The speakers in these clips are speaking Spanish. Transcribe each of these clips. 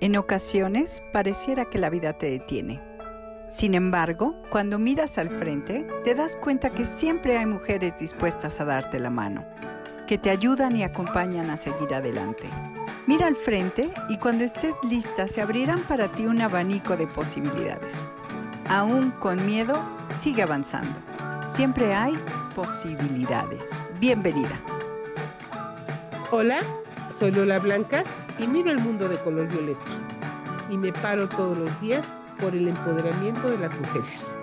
En ocasiones pareciera que la vida te detiene. Sin embargo, cuando miras al frente, te das cuenta que siempre hay mujeres dispuestas a darte la mano, que te ayudan y acompañan a seguir adelante. Mira al frente y cuando estés lista se abrirán para ti un abanico de posibilidades. Aún con miedo, sigue avanzando. Siempre hay posibilidades. Bienvenida. Hola, soy Lola Blancas y miro el mundo de color violeta. Y me paro todos los días por el empoderamiento de las mujeres.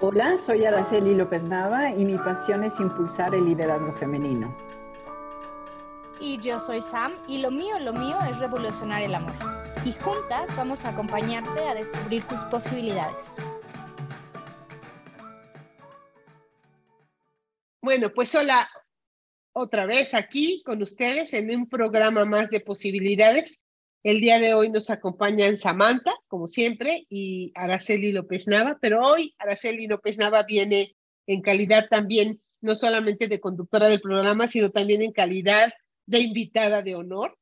Hola, soy Araceli López Nava y mi pasión es impulsar el liderazgo femenino. Y yo soy Sam y lo mío, lo mío es revolucionar el amor. Y juntas vamos a acompañarte a descubrir tus posibilidades. Bueno, pues hola, otra vez aquí con ustedes en un programa más de posibilidades. El día de hoy nos acompañan Samantha, como siempre, y Araceli López Nava, pero hoy Araceli López Nava viene en calidad también, no solamente de conductora del programa, sino también en calidad de invitada de honor,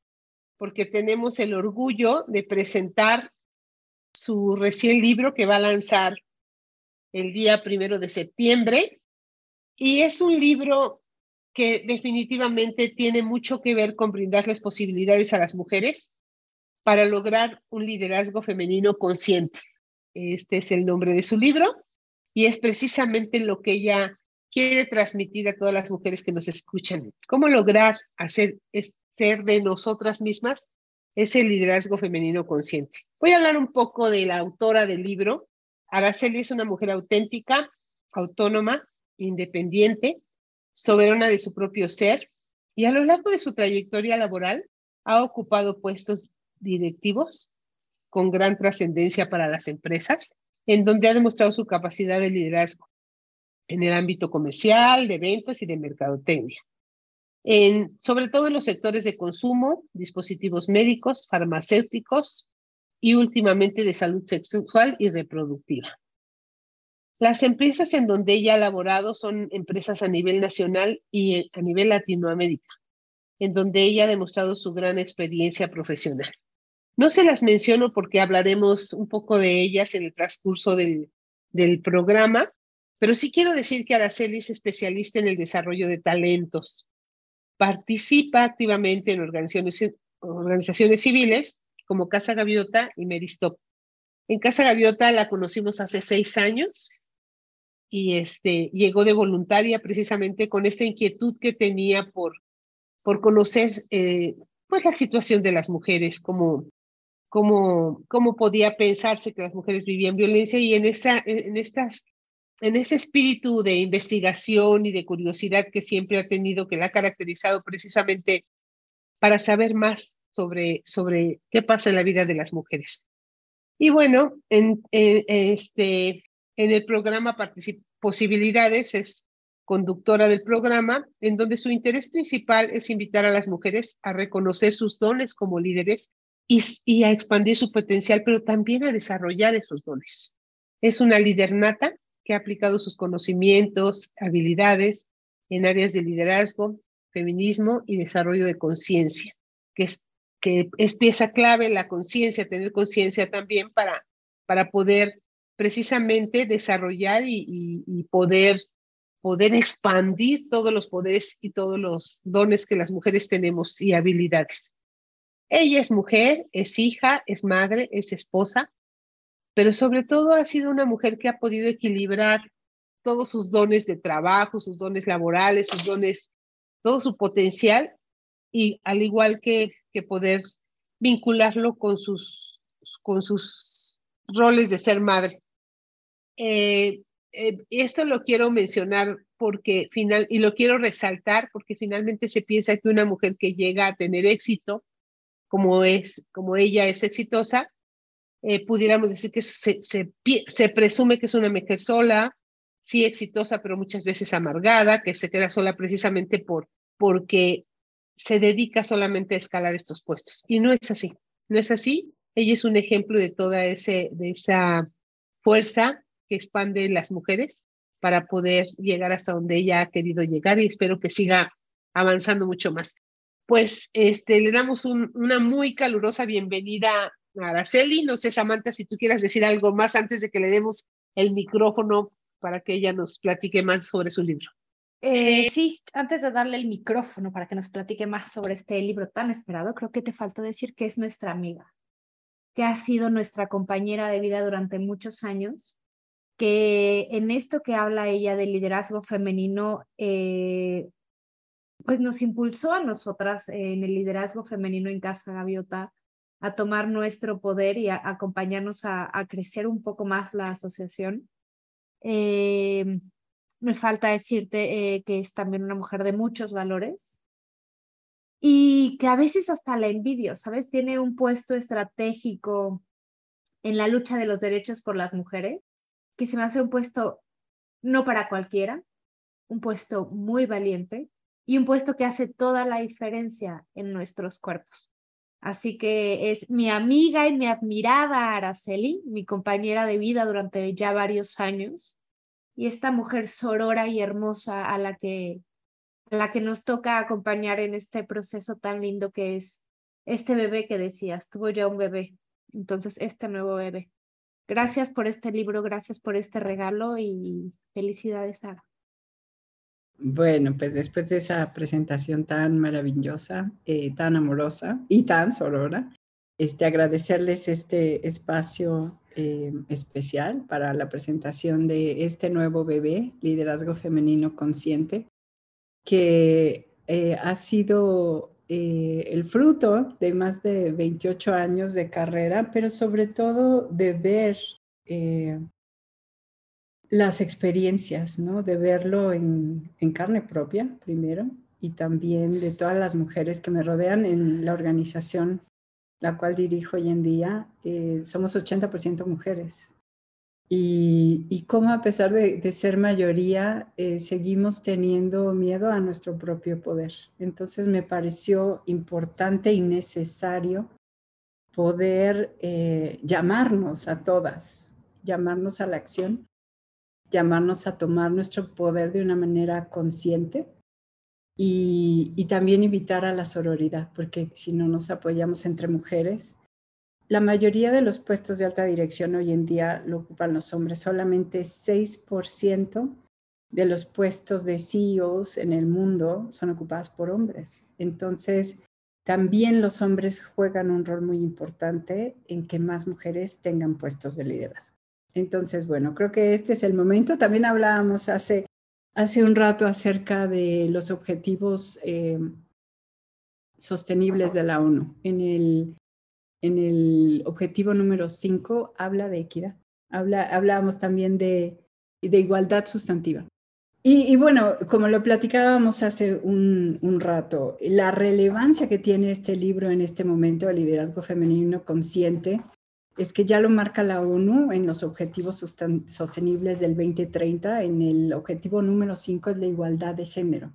porque tenemos el orgullo de presentar su recién libro que va a lanzar el día primero de septiembre. Y es un libro que definitivamente tiene mucho que ver con brindarles posibilidades a las mujeres para lograr un liderazgo femenino consciente. Este es el nombre de su libro y es precisamente lo que ella quiere transmitir a todas las mujeres que nos escuchan. ¿Cómo lograr hacer ser de nosotras mismas ese liderazgo femenino consciente? Voy a hablar un poco de la autora del libro. Araceli es una mujer auténtica, autónoma, independiente, soberana de su propio ser y a lo largo de su trayectoria laboral ha ocupado puestos directivos con gran trascendencia para las empresas, en donde ha demostrado su capacidad de liderazgo en el ámbito comercial, de ventas y de mercadotecnia. En, sobre todo en los sectores de consumo, dispositivos médicos, farmacéuticos y últimamente de salud sexual y reproductiva. Las empresas en donde ella ha laborado son empresas a nivel nacional y a nivel Latinoamérica, en donde ella ha demostrado su gran experiencia profesional. No se las menciono porque hablaremos un poco de ellas en el transcurso del, del programa, pero sí quiero decir que Araceli es especialista en el desarrollo de talentos. Participa activamente en organizaciones, organizaciones civiles como Casa Gaviota y Meristop. En Casa Gaviota la conocimos hace seis años y este, llegó de voluntaria precisamente con esta inquietud que tenía por, por conocer eh, pues la situación de las mujeres, cómo, cómo, cómo podía pensarse que las mujeres vivían violencia y en, esa, en, estas, en ese espíritu de investigación y de curiosidad que siempre ha tenido, que la ha caracterizado precisamente para saber más sobre, sobre qué pasa en la vida de las mujeres. Y bueno, en, en este, en el programa Posibilidades es conductora del programa, en donde su interés principal es invitar a las mujeres a reconocer sus dones como líderes y, a expandir su potencial, pero también a desarrollar esos dones. Es una líder nata que ha aplicado sus conocimientos, habilidades en áreas de liderazgo, feminismo y desarrollo de conciencia, que es, pieza clave la conciencia, tener conciencia también para poder precisamente desarrollar y, poder, poder expandir todos los poderes y todos los dones que las mujeres tenemos y habilidades. Ella es mujer, es hija, es madre, es esposa, pero sobre todo ha sido una mujer que ha podido equilibrar todos sus dones de trabajo, sus dones laborales, sus dones, todo su potencial y al igual que, que poder vincularlo con sus, con sus roles de ser madre. Eh, eh, esto lo quiero mencionar porque final, y lo quiero resaltar porque finalmente se piensa que una mujer que llega a tener éxito, como es, como ella es exitosa, eh, pudiéramos decir que se, se, se, presume que es una mujer sola, sí exitosa, pero muchas veces amargada, que se queda sola precisamente por, porque se dedica solamente a escalar estos puestos. Y no es así, no es así. Ella es un ejemplo de toda ese, de esa fuerza que expande las mujeres para poder llegar hasta donde ella ha querido llegar y espero que siga avanzando mucho más. pues este, le damos una muy calurosa bienvenida a Araceli. No sé, Samantha, si tú quieras decir algo más antes de que le demos el micrófono para que ella nos platique más sobre su libro. Eh, sí, antes de darle el micrófono para que nos platique más sobre este libro tan esperado, creo que te faltó decir que es nuestra amiga, que ha sido nuestra compañera de vida durante muchos años, que en esto que habla ella del liderazgo femenino, eh, pues nos impulsó a nosotras en el liderazgo femenino en Casa Gaviota a tomar nuestro poder y a, acompañarnos a, crecer un poco más la asociación. Eh, me falta decirte eh, que es también una mujer de muchos valores y que a veces hasta la envidio, ¿sabes? Tiene un puesto estratégico en la lucha de los derechos por las mujeres, que se me hace un puesto no para cualquiera, un puesto muy valiente y un puesto que hace toda la diferencia en nuestros cuerpos. Así que es mi amiga y mi admirada Araceli, mi compañera de vida durante ya varios años, y esta mujer sorora y hermosa a la que, a la que nos toca acompañar en este proceso tan lindo que es este bebé que decías, tuvo ya un bebé, entonces este nuevo bebé. Gracias por este libro, gracias por este regalo y felicidades, Sara. Bueno, pues después de esa presentación tan maravillosa, eh, tan amorosa y tan sorora, este, agradecerles este espacio eh, especial para la presentación de este nuevo bebé, Liderazgo Femenino Consciente, que eh, ha sido eh, el fruto de más de 28 años de carrera, pero sobre todo de ver las experiencias, ¿no? De verlo en, en carne propia, primero, y también de todas las mujeres que me rodean en la organización la cual dirijo hoy en día, eh, somos 80% mujeres. Y, y cómo a pesar de, ser mayoría, eh, seguimos teniendo miedo a nuestro propio poder. Entonces me pareció importante y necesario poder eh, llamarnos a todas, llamarnos a la acción, llamarnos a tomar nuestro poder de una manera consciente y, también invitar a la sororidad, porque si no nos apoyamos entre mujeres, la mayoría de los puestos de alta dirección hoy en día lo ocupan los hombres, solamente 6% de los puestos de CEOs en el mundo son ocupados por hombres. Entonces, también los hombres juegan un rol muy importante en que más mujeres tengan puestos de liderazgo. Entonces, bueno, creo que este es el momento. También hablábamos hace hace un rato acerca de los objetivos eh, sostenibles de la ONU. En el, en el objetivo número 5 habla de equidad. Habla, hablábamos también de, igualdad sustantiva. Y, bueno, como lo platicábamos hace un, un, rato, la relevancia que tiene este libro en este momento, el liderazgo femenino consciente, es que ya lo marca la ONU en los objetivos sostenibles del 2030, en el objetivo número 5 es la igualdad de género.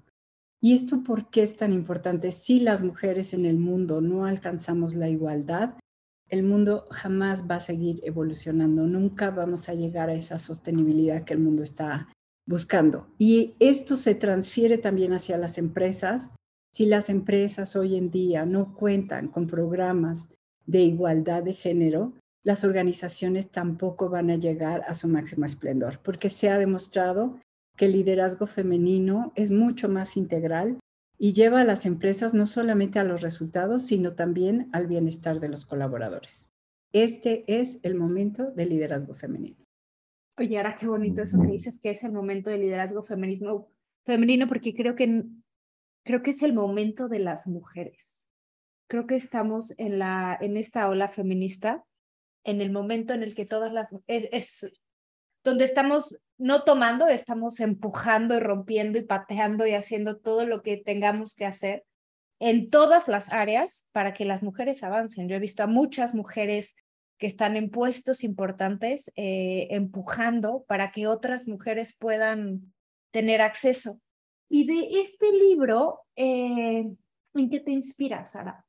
¿Y esto por qué es tan importante? Si las mujeres en el mundo no alcanzamos la igualdad, el mundo jamás va a seguir evolucionando, nunca vamos a llegar a esa sostenibilidad que el mundo está buscando. Y esto se transfiere también hacia las empresas. Si las empresas hoy en día no cuentan con programas de igualdad de género, las organizaciones tampoco van a llegar a su máximo esplendor, porque se ha demostrado que el liderazgo femenino es mucho más integral y lleva a las empresas no solamente a los resultados, sino también al bienestar de los colaboradores. Este es el momento del liderazgo femenino. Oye, ahora qué bonito eso que dices, que es el momento del liderazgo femenino, femenino porque creo que, creo que es el momento de las mujeres. Creo que estamos en, la, en esta ola feminista en el momento en el que todas las... Es, es donde estamos no tomando, estamos empujando y rompiendo y pateando y haciendo todo lo que tengamos que hacer en todas las áreas para que las mujeres avancen. Yo he visto a muchas mujeres que están en puestos importantes eh, empujando para que otras mujeres puedan tener acceso. Y de este libro, eh, ¿en qué te inspira, Sara?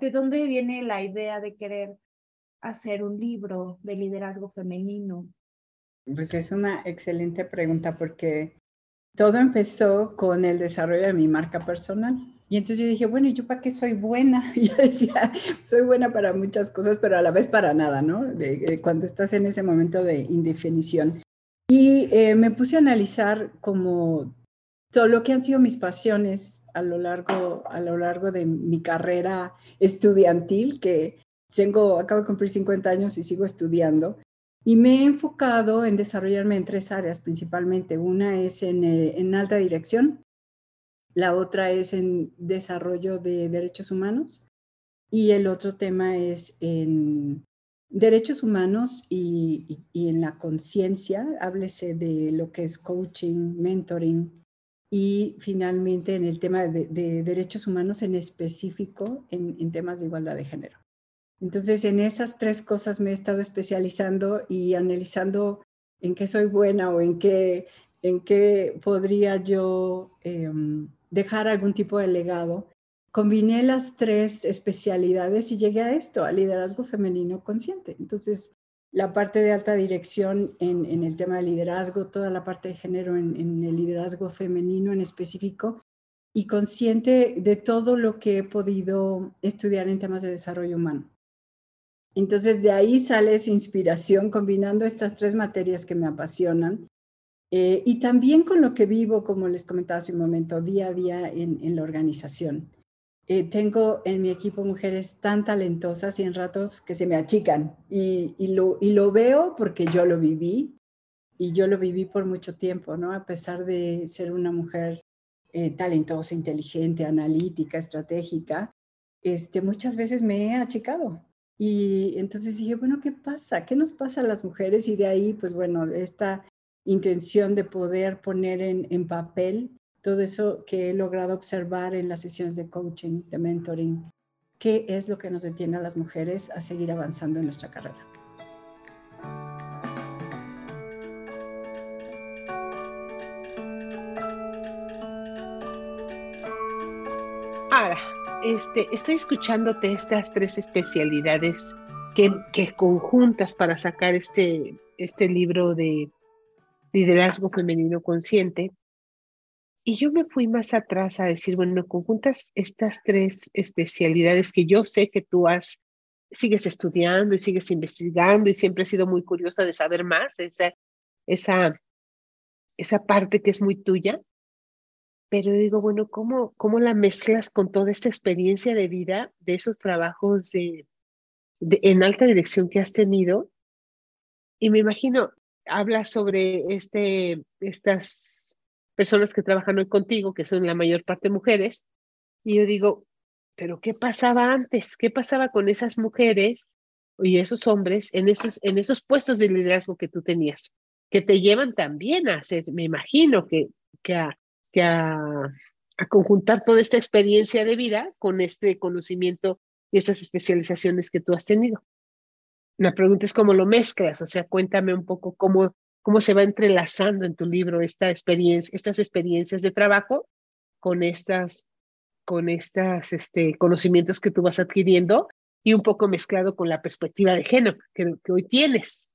¿De dónde viene la idea de querer hacer un libro de liderazgo femenino? Pues es una excelente pregunta porque todo empezó con el desarrollo de mi marca personal. Y entonces yo dije, bueno, ¿y yo para qué soy buena? Y yo decía, soy buena para muchas cosas, pero a la vez para nada, ¿no? De, cuando estás en ese momento de indefinición. Y eh, me puse a analizar como todo lo que han sido mis pasiones a lo largo, a lo largo de mi carrera estudiantil, que tengo, acabo de cumplir 50 años y sigo estudiando. Y me he enfocado en desarrollarme en tres áreas principalmente. Una es en, eh, en alta dirección, la otra es en desarrollo de derechos humanos y el otro tema es en derechos humanos y, en la conciencia, háblese de lo que es coaching, mentoring y finalmente en el tema de, derechos humanos en específico en temas de igualdad de género. Entonces, en esas tres cosas me he estado especializando y analizando en qué soy buena o en qué, en qué podría yo em, dejar algún tipo de legado, combiné las tres especialidades y llegué a esto, al liderazgo femenino consciente. Entonces, la parte de alta dirección en, el tema de liderazgo, toda la parte de género en, en, el liderazgo femenino en específico y consciente de todo lo que he podido estudiar en temas de desarrollo humano. Entonces, de ahí sale esa inspiración combinando estas tres materias que me apasionan eh, y también con lo que vivo, como les comentaba hace un momento, día a día en, la organización. Eh, tengo en mi equipo mujeres tan talentosas y en ratos que se me achican. Y, lo, veo porque yo lo viví y yo lo viví por mucho tiempo, ¿no? A pesar de ser una mujer eh, talentosa, inteligente, analítica, estratégica, este, muchas veces me he achicado. Y entonces dije, bueno, ¿qué pasa? ¿Qué nos pasa a las mujeres? Y de ahí, pues bueno, esta intención de poder poner en, papel todo eso que he logrado observar en las sesiones de coaching, de mentoring, qué es lo que nos detiene a las mujeres a seguir avanzando en nuestra carrera. Ahora, este, estoy escuchándote estas tres especialidades que, que conjuntas para sacar este, este libro de liderazgo femenino consciente. Y yo me fui más atrás a decir, bueno, conjuntas estas tres especialidades que yo sé que tú has, sigues estudiando y sigues investigando y siempre has sido muy curiosa de saber más, esa, esa, esa parte que es muy tuya. Pero digo, bueno, ¿cómo, ¿cómo la mezclas con toda esta experiencia de vida, de esos trabajos de, en alta dirección que has tenido? Y me imagino, habla sobre este, estas personas que trabajan hoy contigo, que son la mayor parte mujeres, y yo digo, pero ¿qué pasaba antes? ¿Qué pasaba con esas mujeres y esos hombres en esos, en esos puestos de liderazgo que tú tenías? Que te llevan también a hacer, me imagino que, que, a, que a, conjuntar toda esta experiencia de vida con este conocimiento y estas especializaciones que tú has tenido. La pregunta es cómo lo mezclas, o sea, cuéntame un poco cómo, cómo se va entrelazando en tu libro esta experiencia, estas experiencias de trabajo con estas, con estas este, conocimientos que tú vas adquiriendo y un poco mezclado con la perspectiva de género que, que hoy tienes.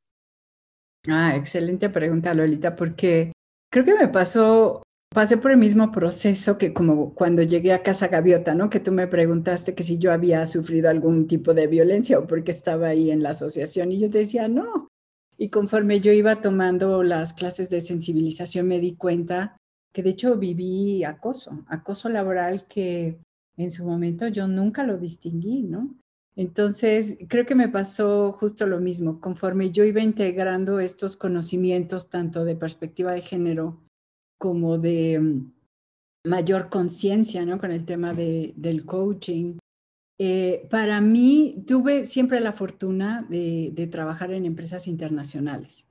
Ah, excelente pregunta, Lolita, porque creo que me pasó pasé por el mismo proceso que como cuando llegué a Casa Gaviota, ¿no? Que tú me preguntaste que si yo había sufrido algún tipo de violencia o porque estaba ahí en la asociación y yo te decía, no. Y conforme yo iba tomando las clases de sensibilización me di cuenta que de hecho viví acoso, acoso laboral que en su momento yo nunca lo distinguí, ¿no? Entonces, creo que me pasó justo lo mismo. Conforme yo iba integrando estos conocimientos, tanto de perspectiva de género como de mm, mayor conciencia ¿no? con el tema de, del coaching. Eh, para mí, tuve siempre la fortuna de, trabajar en empresas internacionales.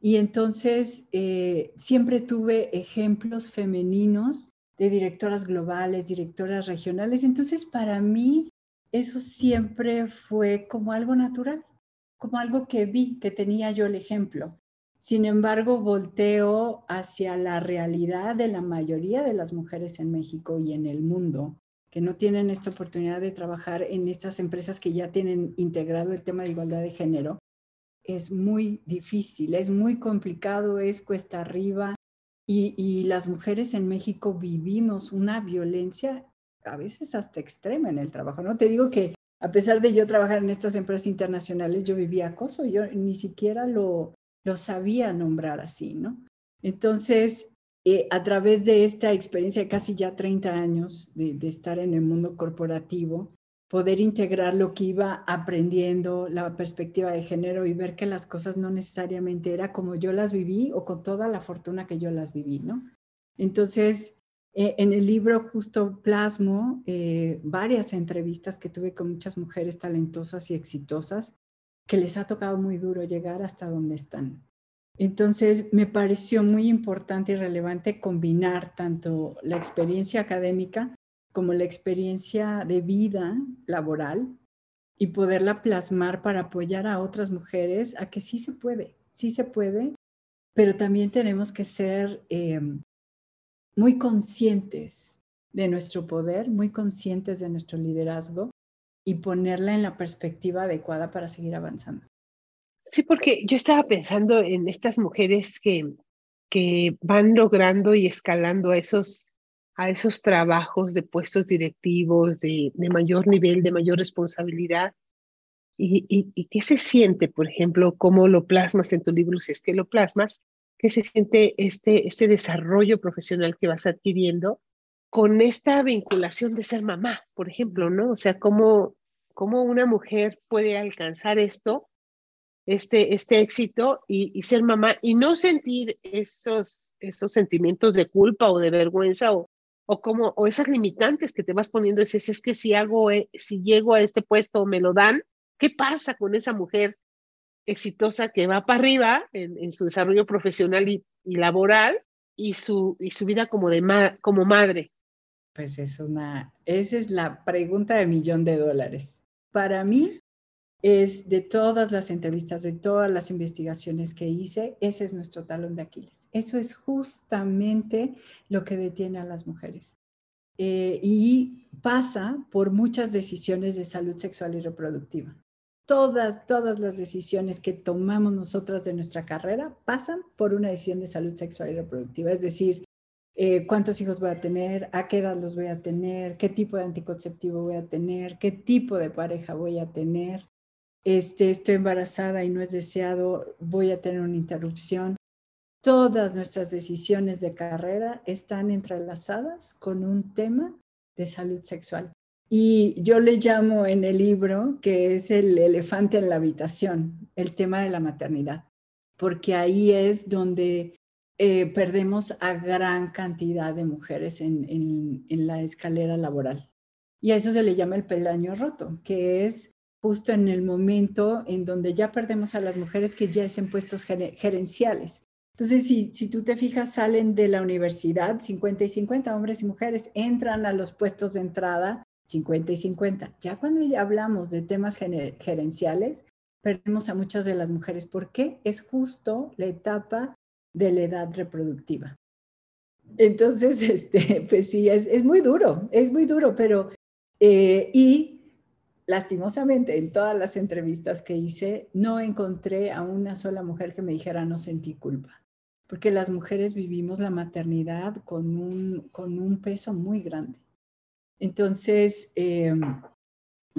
Y entonces, eh, siempre tuve ejemplos femeninos de directoras globales, directoras regionales. Entonces, para mí, eso siempre fue como algo natural, como algo que vi, que tenía yo el ejemplo. Sin embargo, volteo hacia la realidad de la mayoría de las mujeres en México y en el mundo que no tienen esta oportunidad de trabajar en estas empresas que ya tienen integrado el tema de igualdad de género. Es muy difícil, es muy complicado, es cuesta arriba y, las mujeres en México vivimos una violencia a veces hasta extrema en el trabajo, ¿no? Te digo que a pesar de yo trabajar en estas empresas internacionales, yo vivía acoso, yo ni siquiera lo, lo sabía nombrar así, ¿no? Entonces, eh, a través de esta experiencia de casi ya 30 años de, estar en el mundo corporativo, poder integrar lo que iba aprendiendo, la perspectiva de género y ver que las cosas no necesariamente era como yo las viví o con toda la fortuna que yo las viví, ¿no? Entonces, eh, en el libro justo plasmo eh, varias entrevistas que tuve con muchas mujeres talentosas y exitosas que les ha tocado muy duro llegar hasta donde están. Entonces, me pareció muy importante y relevante combinar tanto la experiencia académica como la experiencia de vida laboral y poderla plasmar para apoyar a otras mujeres a que sí se puede, sí se puede, pero también tenemos que ser em, muy conscientes de nuestro poder, muy conscientes de nuestro liderazgo y ponerla en la perspectiva adecuada para seguir avanzando. Sí, porque yo estaba pensando en estas mujeres que, que van logrando y escalando a esos, a esos trabajos de puestos directivos de, de mayor nivel, de mayor responsabilidad. Y, y, y, qué se siente, por ejemplo, cómo lo plasmas en tu libro, si es que lo plasmas, que se siente este, este desarrollo profesional que vas adquiriendo con esta vinculación de ser mamá, por ejemplo, ¿no? O sea, cómo, cómo una mujer puede alcanzar esto, este, este éxito y, ser mamá y no sentir esos, esos sentimientos de culpa o de vergüenza o, o como o esas limitantes que te vas poniendo, es, es que si hago, eh, si llego a este puesto me lo dan, ¿qué pasa con esa mujer exitosa que va para arriba en, en su desarrollo profesional y, y, laboral y su, y su vida como, de ma como madre? Pues es una, esa es la pregunta de millón de dólares. Para mí es de todas las entrevistas, de todas las investigaciones que hice, ese es nuestro talón de Aquiles. Eso es justamente lo que detiene a las mujeres. Eh, y pasa por muchas decisiones de salud sexual y reproductiva todas, todas las decisiones que tomamos nosotras de nuestra carrera pasan por una decisión de salud sexual y reproductiva, es decir, eh, cuántos hijos voy a tener, a qué edad los voy a tener, qué tipo de anticonceptivo voy a tener, qué tipo de pareja voy a tener, este, estoy embarazada y no es deseado, voy a tener una interrupción. Todas nuestras decisiones de carrera están entrelazadas con un tema de salud sexual. Y yo le llamo en el libro que es el elefante en la habitación, el tema de la maternidad, porque ahí es donde eh, perdemos a gran cantidad de mujeres en, la escalera laboral. Y a eso se le llama el peldaño roto, que es justo en el momento en donde ya perdemos a las mujeres que ya es en puestos gerenciales. Entonces, si, si tú te fijas, salen de la universidad 50 y 50 hombres y mujeres, entran a los puestos de entrada 50 y 50. Ya cuando ya hablamos de temas gerenciales, perdemos a muchas de las mujeres. ¿Por qué? Es justo la etapa de la edad reproductiva. Entonces, este, pues sí, es, es muy duro, es muy duro, pero, eh, y lastimosamente en todas las entrevistas que hice, no encontré a una sola mujer que me dijera no sentí culpa, porque las mujeres vivimos la maternidad con un, con un peso muy grande. Entonces, eh,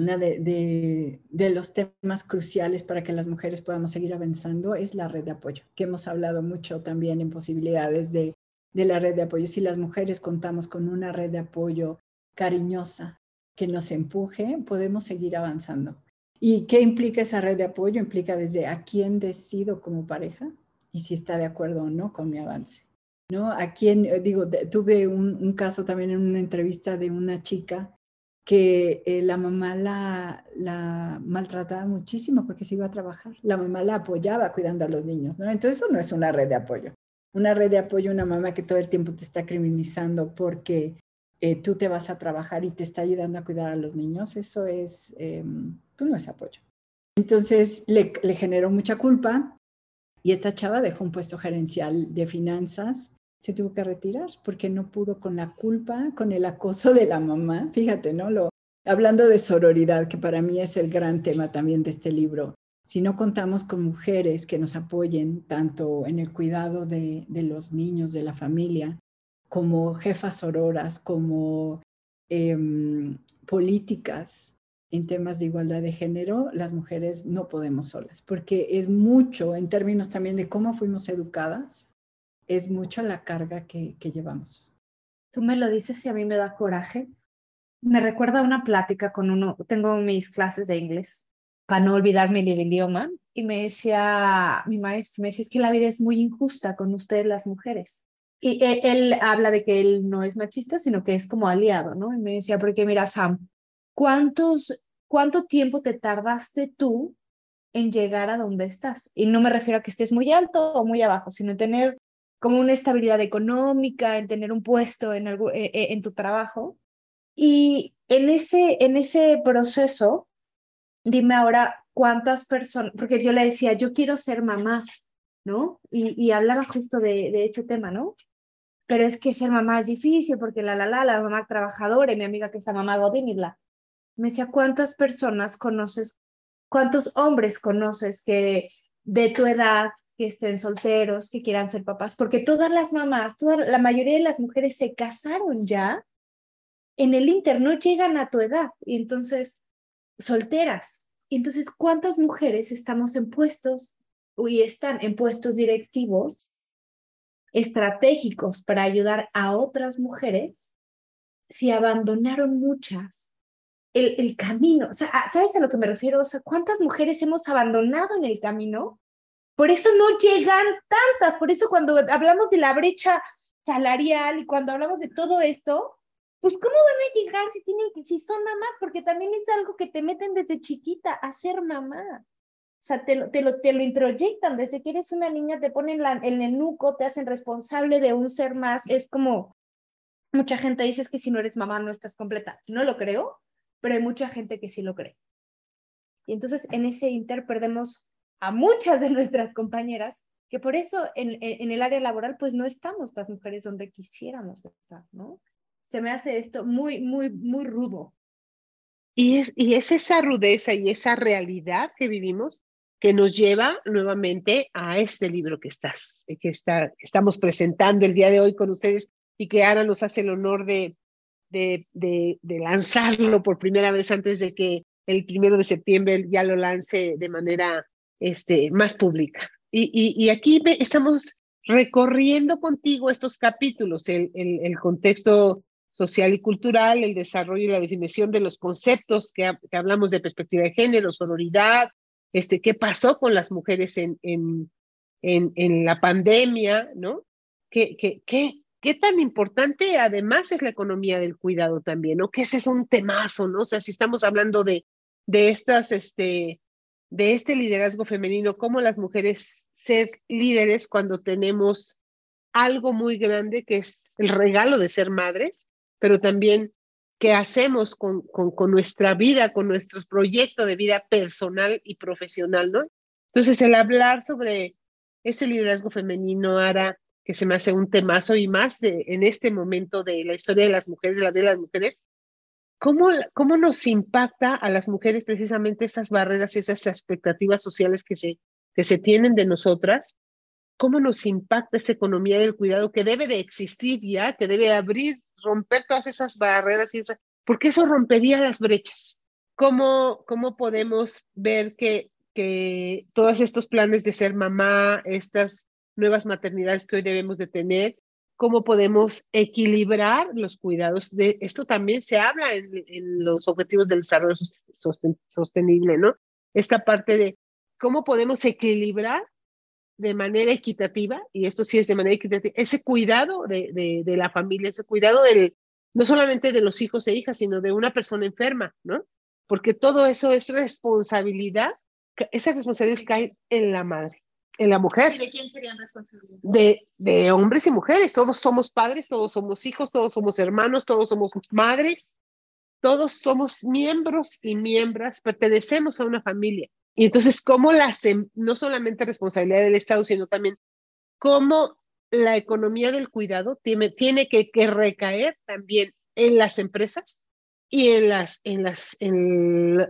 uno de, los temas cruciales para que las mujeres podamos seguir avanzando es la red de apoyo, que hemos hablado mucho también en posibilidades de, la red de apoyo. Si las mujeres contamos con una red de apoyo cariñosa que nos empuje, podemos seguir avanzando. ¿Y qué implica esa red de apoyo? Implica desde a quién decido como pareja y si está de acuerdo o no con mi avance. ¿no? A quien, eh, digo, tuve un, caso también en una entrevista de una chica que eh, la mamá la, la, maltrataba muchísimo porque se iba a trabajar. La mamá la apoyaba cuidando a los niños, ¿no? Entonces eso no es una red de apoyo. Una red de apoyo, una mamá que todo el tiempo te está criminalizando porque eh, tú te vas a trabajar y te está ayudando a cuidar a los niños, eso es, em, pues no es apoyo. Entonces le generó mucha culpa y esta chava dejó un puesto gerencial de finanzas se tuvo que retirar porque no pudo con la culpa, con el acoso de la mamá. Fíjate, ¿no? Lo, hablando de sororidad, que para mí es el gran tema también de este libro. Si no contamos con mujeres que nos apoyen tanto en el cuidado de, de los niños, de la familia, como jefas sororas, como em, políticas en temas de igualdad de género, las mujeres no podemos solas, porque es mucho en términos también de cómo fuimos educadas, es mucho la carga que, que llevamos. Tú me lo dices y a mí me da coraje. Me recuerda una plática con uno, tengo mis clases de inglés para no olvidarme el idioma y me decía mi maestro, me decía, es que la vida es muy injusta con ustedes las mujeres. Y él, él habla de que él no es machista, sino que es como aliado, ¿no? Y me decía, porque mira, Sam, ¿cuántos, ¿cuánto tiempo te tardaste tú en llegar a donde estás? Y no me refiero a que estés muy alto o muy abajo, sino en tener como una estabilidad económica, en tener un puesto eh, eh, en tu trabajo. Y en ese, en ese proceso, dime ahora cuántas personas, porque yo le decía, yo quiero ser mamá, ¿no? Y, y hablaba justo de, de este tema, ¿no? Pero es que ser mamá es difícil porque la, la, la, la mamá trabajadora y mi amiga que está mamá Godín y bla me decía, ¿cuántas personas conoces, cuántos hombres conoces que de tu edad, que estén solteros, que quieran ser papás? Porque todas las mamás, toda, la mayoría de las mujeres se casaron ya en el Inter, no llegan a tu edad, y entonces, solteras. Y entonces, ¿cuántas mujeres estamos en puestos y están en puestos directivos estratégicos para ayudar a otras mujeres si abandonaron muchas el, camino. O sea, ¿sabes a lo que me refiero? O sea, ¿cuántas mujeres hemos abandonado en el camino? Por eso no llegan tantas, por eso cuando hablamos de la brecha salarial y cuando hablamos de todo esto, pues ¿cómo van a llegar si tienen que, si son mamás? Porque también es algo que te meten desde chiquita a ser mamá. O sea, te te lo, te lo introyectan desde que eres una niña, te ponen la, el nenuco, te hacen responsable de un ser más. Es como, mucha gente dice es que si no eres mamá no estás completa. No lo creo, pero hay mucha gente que sí lo cree. Y entonces en ese inter perdemos a muchas de nuestras compañeras que por eso en, en, el área laboral pues no estamos las mujeres donde quisiéramos estar, ¿no? Se me hace esto muy, muy, muy rudo. Y es, y es esa rudeza y esa realidad que vivimos que nos lleva nuevamente a este libro que, estás, que está, estamos presentando el día de hoy con ustedes y que Ana nos hace el honor de, de, de, lanzarlo por primera vez antes de que el primero de septiembre ya lo lance de manera este, más pública. Y, y, y aquí estamos recorriendo contigo estos capítulos, el, el, el, contexto social y cultural, el desarrollo y la definición de los conceptos que, que hablamos de perspectiva de género, sororidad, este, qué pasó con las mujeres en, en, en, en la pandemia, ¿no? ¿Qué, qué, qué, ¿Qué tan importante además es la economía del cuidado también, ¿no? Que ese es un temazo, ¿no? O sea, si estamos hablando de, de estas, este, de este liderazgo femenino, cómo las mujeres ser líderes cuando tenemos algo muy grande que es el regalo de ser madres, pero también qué hacemos con, con, nuestra vida, con nuestro proyecto de vida personal y profesional, ¿no? Entonces, el hablar sobre ese liderazgo femenino, Ara, que se me hace un temazo y más de, en este momento de la historia de las mujeres, de la vida de las mujeres, ¿cómo, cómo nos impacta a las mujeres precisamente esas barreras, esas expectativas sociales que se, que se tienen de nosotras? ¿Cómo nos impacta esa economía del cuidado que debe de existir ya, que debe abrir, romper todas esas barreras y esas, porque eso rompería las brechas? ¿Cómo, cómo podemos ver que, que todos estos planes de ser mamá, estas nuevas maternidades que hoy debemos de tener, cómo podemos equilibrar los cuidados. De esto también se habla en, en los objetivos del desarrollo sostenible, ¿no? Esta parte de cómo podemos equilibrar de manera equitativa, y esto sí es de manera equitativa, ese cuidado de, de, de la familia, ese cuidado del, no solamente de los hijos e hijas, sino de una persona enferma, ¿no? Porque todo eso es responsabilidad, esas responsabilidades caen en la madre en la mujer. ¿Y de quién serían responsables? De, de hombres y mujeres. Todos somos padres, todos somos hijos, todos somos hermanos, todos somos madres, todos somos miembros y miembros, pertenecemos a una familia. Y entonces, ¿cómo la, no solamente responsabilidad del Estado, sino también cómo la economía del cuidado tiene, tiene que, que recaer también en las empresas y en, las, en, las, en la,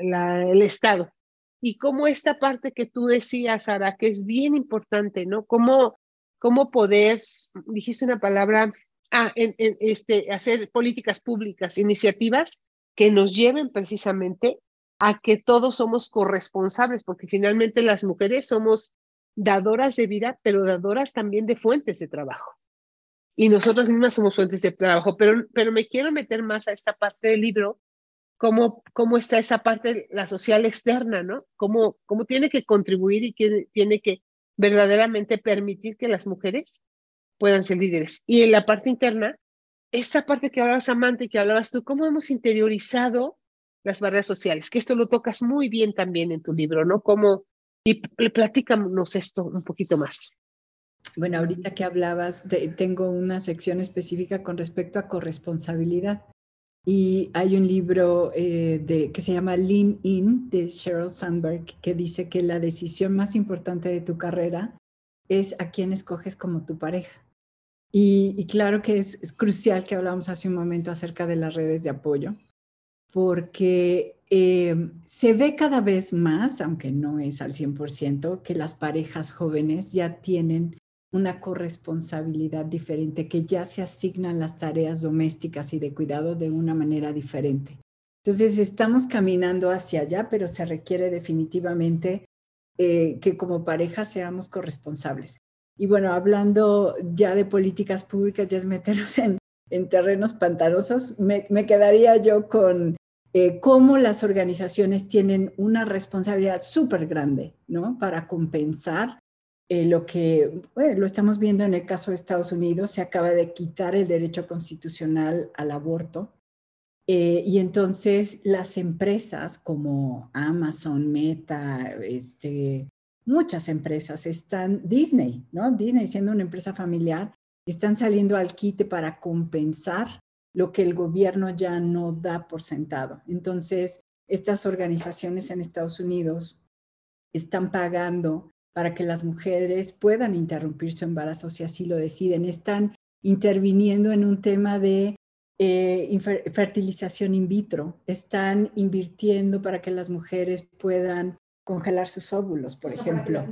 la, el Estado? Y cómo esta parte que tú decías, Sara, que es bien importante, ¿no? Cómo, cómo poder, dijiste una palabra ah, en, este, hacer políticas públicas, iniciativas que nos lleven precisamente a que todos somos corresponsables, porque finalmente las mujeres somos dadoras de vida, pero dadoras también de fuentes de trabajo. Y nosotras mismas somos fuentes de trabajo, pero, pero me quiero meter más a esta parte del libro, cómo, cómo está esa parte, la social externa, ¿no? Cómo, cómo tiene que contribuir y que, tiene que verdaderamente permitir que las mujeres puedan ser líderes. Y en la parte interna, esa parte que hablabas, Amante, que hablabas tú, cómo hemos interiorizado las barreras sociales, que esto lo tocas muy bien también en tu libro, ¿no? Cómo, y platícanos esto un poquito más. Bueno, ahorita que hablabas, tengo una sección específica con respecto a corresponsabilidad. Y hay un libro eh, que se llama Lean In de Sheryl Sandberg que dice que la decisión más importante de tu carrera es a quién escoges como tu pareja. Y, claro que es, crucial que hablamos hace un momento acerca de las redes de apoyo, porque eh, se ve cada vez más, aunque no es al 100%, que las parejas jóvenes ya tienen una corresponsabilidad diferente, que ya se asignan las tareas domésticas y de cuidado de una manera diferente. Entonces, estamos caminando hacia allá, pero se requiere definitivamente eh, que como pareja seamos corresponsables. Y bueno, hablando ya de políticas públicas, ya es meternos en, terrenos pantanosos, me, quedaría yo con eh, cómo las organizaciones tienen una responsabilidad súper grande, ¿no? Para compensar eh, lo que, lo estamos viendo en el caso de Estados Unidos, se acaba de quitar el derecho constitucional al aborto. Eh, y entonces las empresas como Amazon, Meta, este, muchas empresas están, Disney, ¿no? Disney siendo una empresa familiar, están saliendo al quite para compensar lo que el gobierno ya no da por sentado. Entonces, estas organizaciones en Estados Unidos están pagando para que las mujeres puedan interrumpir su embarazo si así lo deciden. Están interviniendo en un tema de eh, fertilización in vitro. Están invirtiendo para que las mujeres puedan congelar sus óvulos, por ejemplo.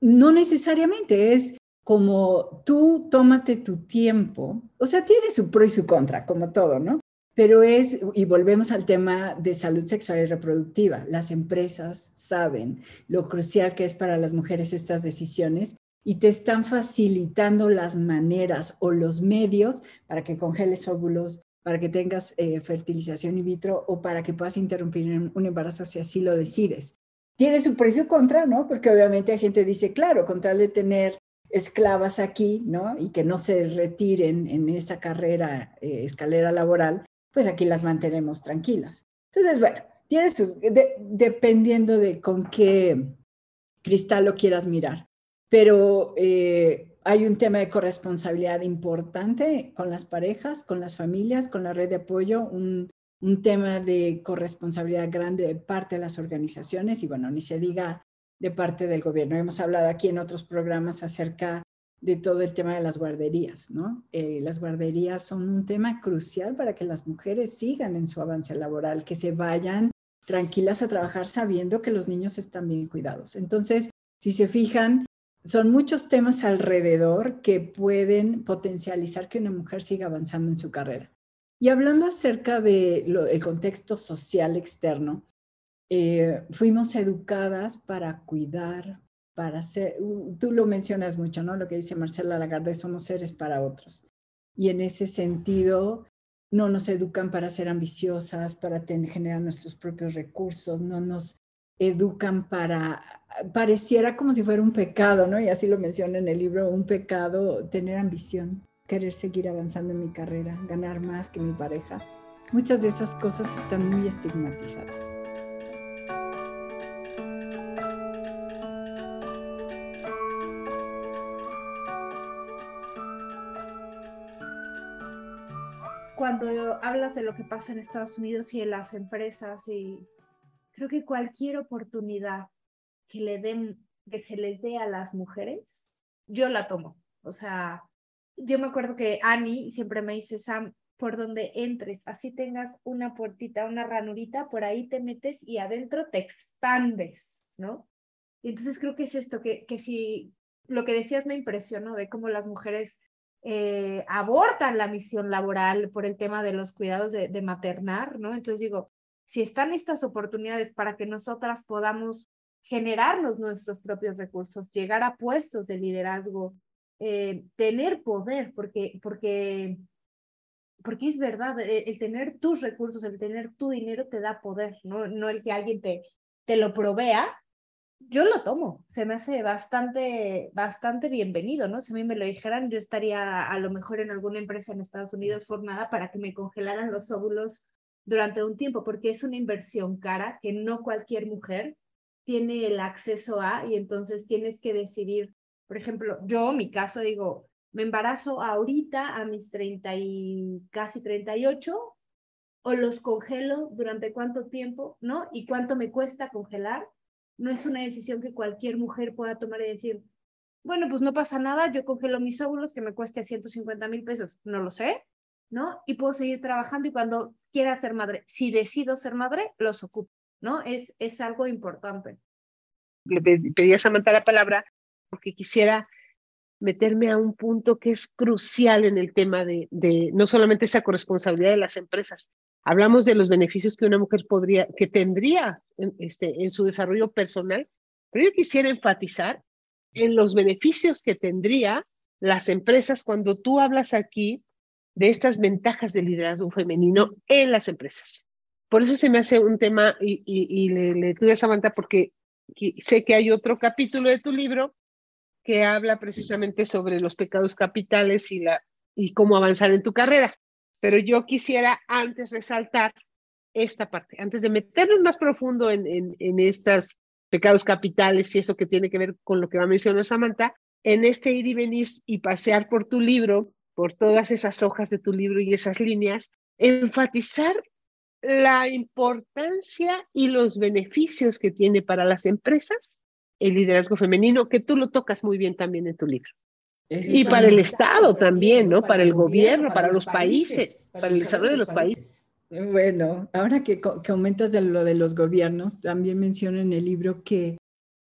No necesariamente, es como tú tómate tu tiempo, o sea, tiene su pro y su contra, como todo, ¿no? Pero es, y volvemos al tema de salud sexual y reproductiva, las empresas saben lo crucial que es para las mujeres estas decisiones y te están facilitando las maneras o los medios para que congeles óvulos, para que tengas eh, fertilización in vitro o para que puedas interrumpir un embarazo si así lo decides. Tiene su precio contra, ¿no? Porque obviamente hay gente que dice, claro, con tal de tener esclavas aquí, ¿no? Y que no se retiren en esa carrera, eh, escalera laboral, pues aquí las mantenemos tranquilas. Entonces, bueno, tiene sus, dependiendo de con qué cristal lo quieras mirar. Pero eh, hay un tema de corresponsabilidad importante con las parejas, con las familias, con la red de apoyo, un, un tema de corresponsabilidad grande de parte de las organizaciones y bueno, ni se diga de parte del gobierno. Hemos hablado aquí en otros programas acerca de todo el tema de las guarderías, ¿no? Eh, las guarderías son un tema crucial para que las mujeres sigan en su avance laboral, que se vayan tranquilas a trabajar sabiendo que los niños están bien cuidados. Entonces, si se fijan, son muchos temas alrededor que pueden potencializar que una mujer siga avanzando en su carrera. Y hablando acerca del contexto social externo, eh, fuimos educadas para cuidar, para ser, tú lo mencionas mucho, ¿no? Lo que dice Marcela Lagarde, somos seres para otros. Y en ese sentido, no nos educan para ser ambiciosas, para tener, generar nuestros propios recursos, no nos educan para, pareciera como si fuera un pecado, ¿no? Y así lo menciona en el libro, un pecado, tener ambición, querer seguir avanzando en mi carrera, ganar más que mi pareja. Muchas de esas cosas están muy estigmatizadas. Hablas de lo que pasa en Estados Unidos y en las empresas y creo que cualquier oportunidad que le den que se les dé a las mujeres, yo la tomo. O sea, yo me acuerdo que Annie siempre me dice, Sam, por donde entres, así tengas una puertita, una ranurita, por ahí te metes y adentro te expandes, ¿no? Y entonces creo que es esto, que, que si lo que decías me impresionó de cómo las mujeres eh, abortan la misión laboral por el tema de los cuidados de, de maternar, ¿no? Entonces digo, si están estas oportunidades para que nosotras podamos generarnos nuestros propios recursos, llegar a puestos de liderazgo, eh, tener poder, porque, porque, porque es verdad, eh, el, tener tus recursos, el tener tu dinero te da poder, no, no el que alguien te, te lo provea. Yo lo tomo, se me hace bastante, bastante bienvenido, ¿no? Si a mí me lo dijeran, yo estaría a lo mejor en alguna empresa en Estados Unidos formada para que me congelaran los óvulos durante un tiempo, porque es una inversión cara que no cualquier mujer tiene el acceso a y entonces tienes que decidir, por ejemplo, yo, mi caso, digo, me embarazo ahorita a mis 30 y casi 38 o los congelo durante cuánto tiempo, ¿no? Y cuánto me cuesta congelar. No es una decisión que cualquier mujer pueda tomar y decir, bueno, pues no pasa nada, yo congelo mis óvulos que me cueste 150 mil pesos, no lo sé, ¿no? Y puedo seguir trabajando y cuando quiera ser madre, si decido ser madre, los ocupo. ¿no? Es, es algo importante. Le pedí a Samantha la palabra porque quisiera meterme a un punto que es crucial en el tema de, de no solamente esa corresponsabilidad de las empresas. Hablamos de los beneficios que una mujer podría, que tendría en, este, en su desarrollo personal, pero yo quisiera enfatizar en los beneficios que tendría las empresas cuando tú hablas aquí de estas ventajas del liderazgo femenino en las empresas. Por eso se me hace un tema y, le, tuve a Samantha porque sé que hay otro capítulo de tu libro que habla precisamente sobre los pecados capitales y, la, y cómo avanzar en tu carrera. Pero yo quisiera antes resaltar esta parte, antes de meternos más profundo en, en, estos pecados capitales y eso que tiene que ver con lo que va a mencionar Samantha, en este ir y venir y pasear por tu libro, por todas esas hojas de tu libro y esas líneas, enfatizar la importancia y los beneficios que tiene para las empresas el liderazgo femenino, que tú lo tocas muy bien también en tu libro. Y para el Estado también, ¿no? Para, el gobierno, para, los países, para el desarrollo de los países. Bueno, ahora que, que aumentas de lo de los gobiernos, también menciona en el libro que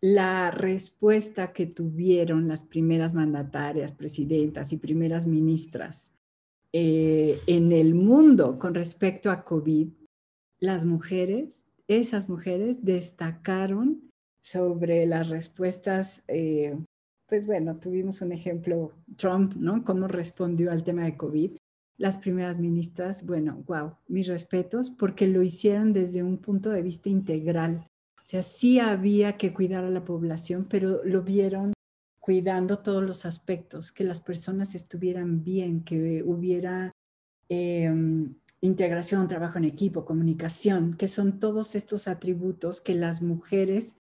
la respuesta que tuvieron las primeras mandatarias, presidentas y primeras ministras eh, en el mundo con respecto a COVID las mujeres, esas mujeres destacaron sobre las respuestas, eh, pues bueno, tuvimos un ejemplo, Trump, ¿no? Cómo respondió al tema de COVID. Las primeras ministras, bueno, wow, mis respetos, porque lo hicieron desde un punto de vista integral. O sea, sí había que cuidar a la población, pero lo vieron cuidando todos los aspectos, que las personas estuvieran bien, que hubiera em, integración, trabajo en equipo, comunicación, que son todos estos atributos que las mujeres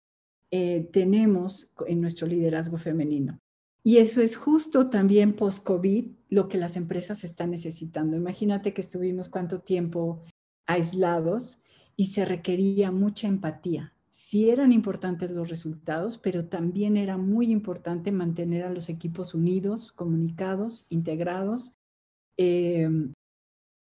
eh, tenemos en nuestro liderazgo femenino. Y eso es justo también post-COVID lo que las empresas están necesitando. Imagínate que estuvimos cuánto tiempo aislados y se requería mucha empatía. Sí eran importantes los resultados, pero también era muy importante mantener a los equipos unidos, comunicados, integrados, eh,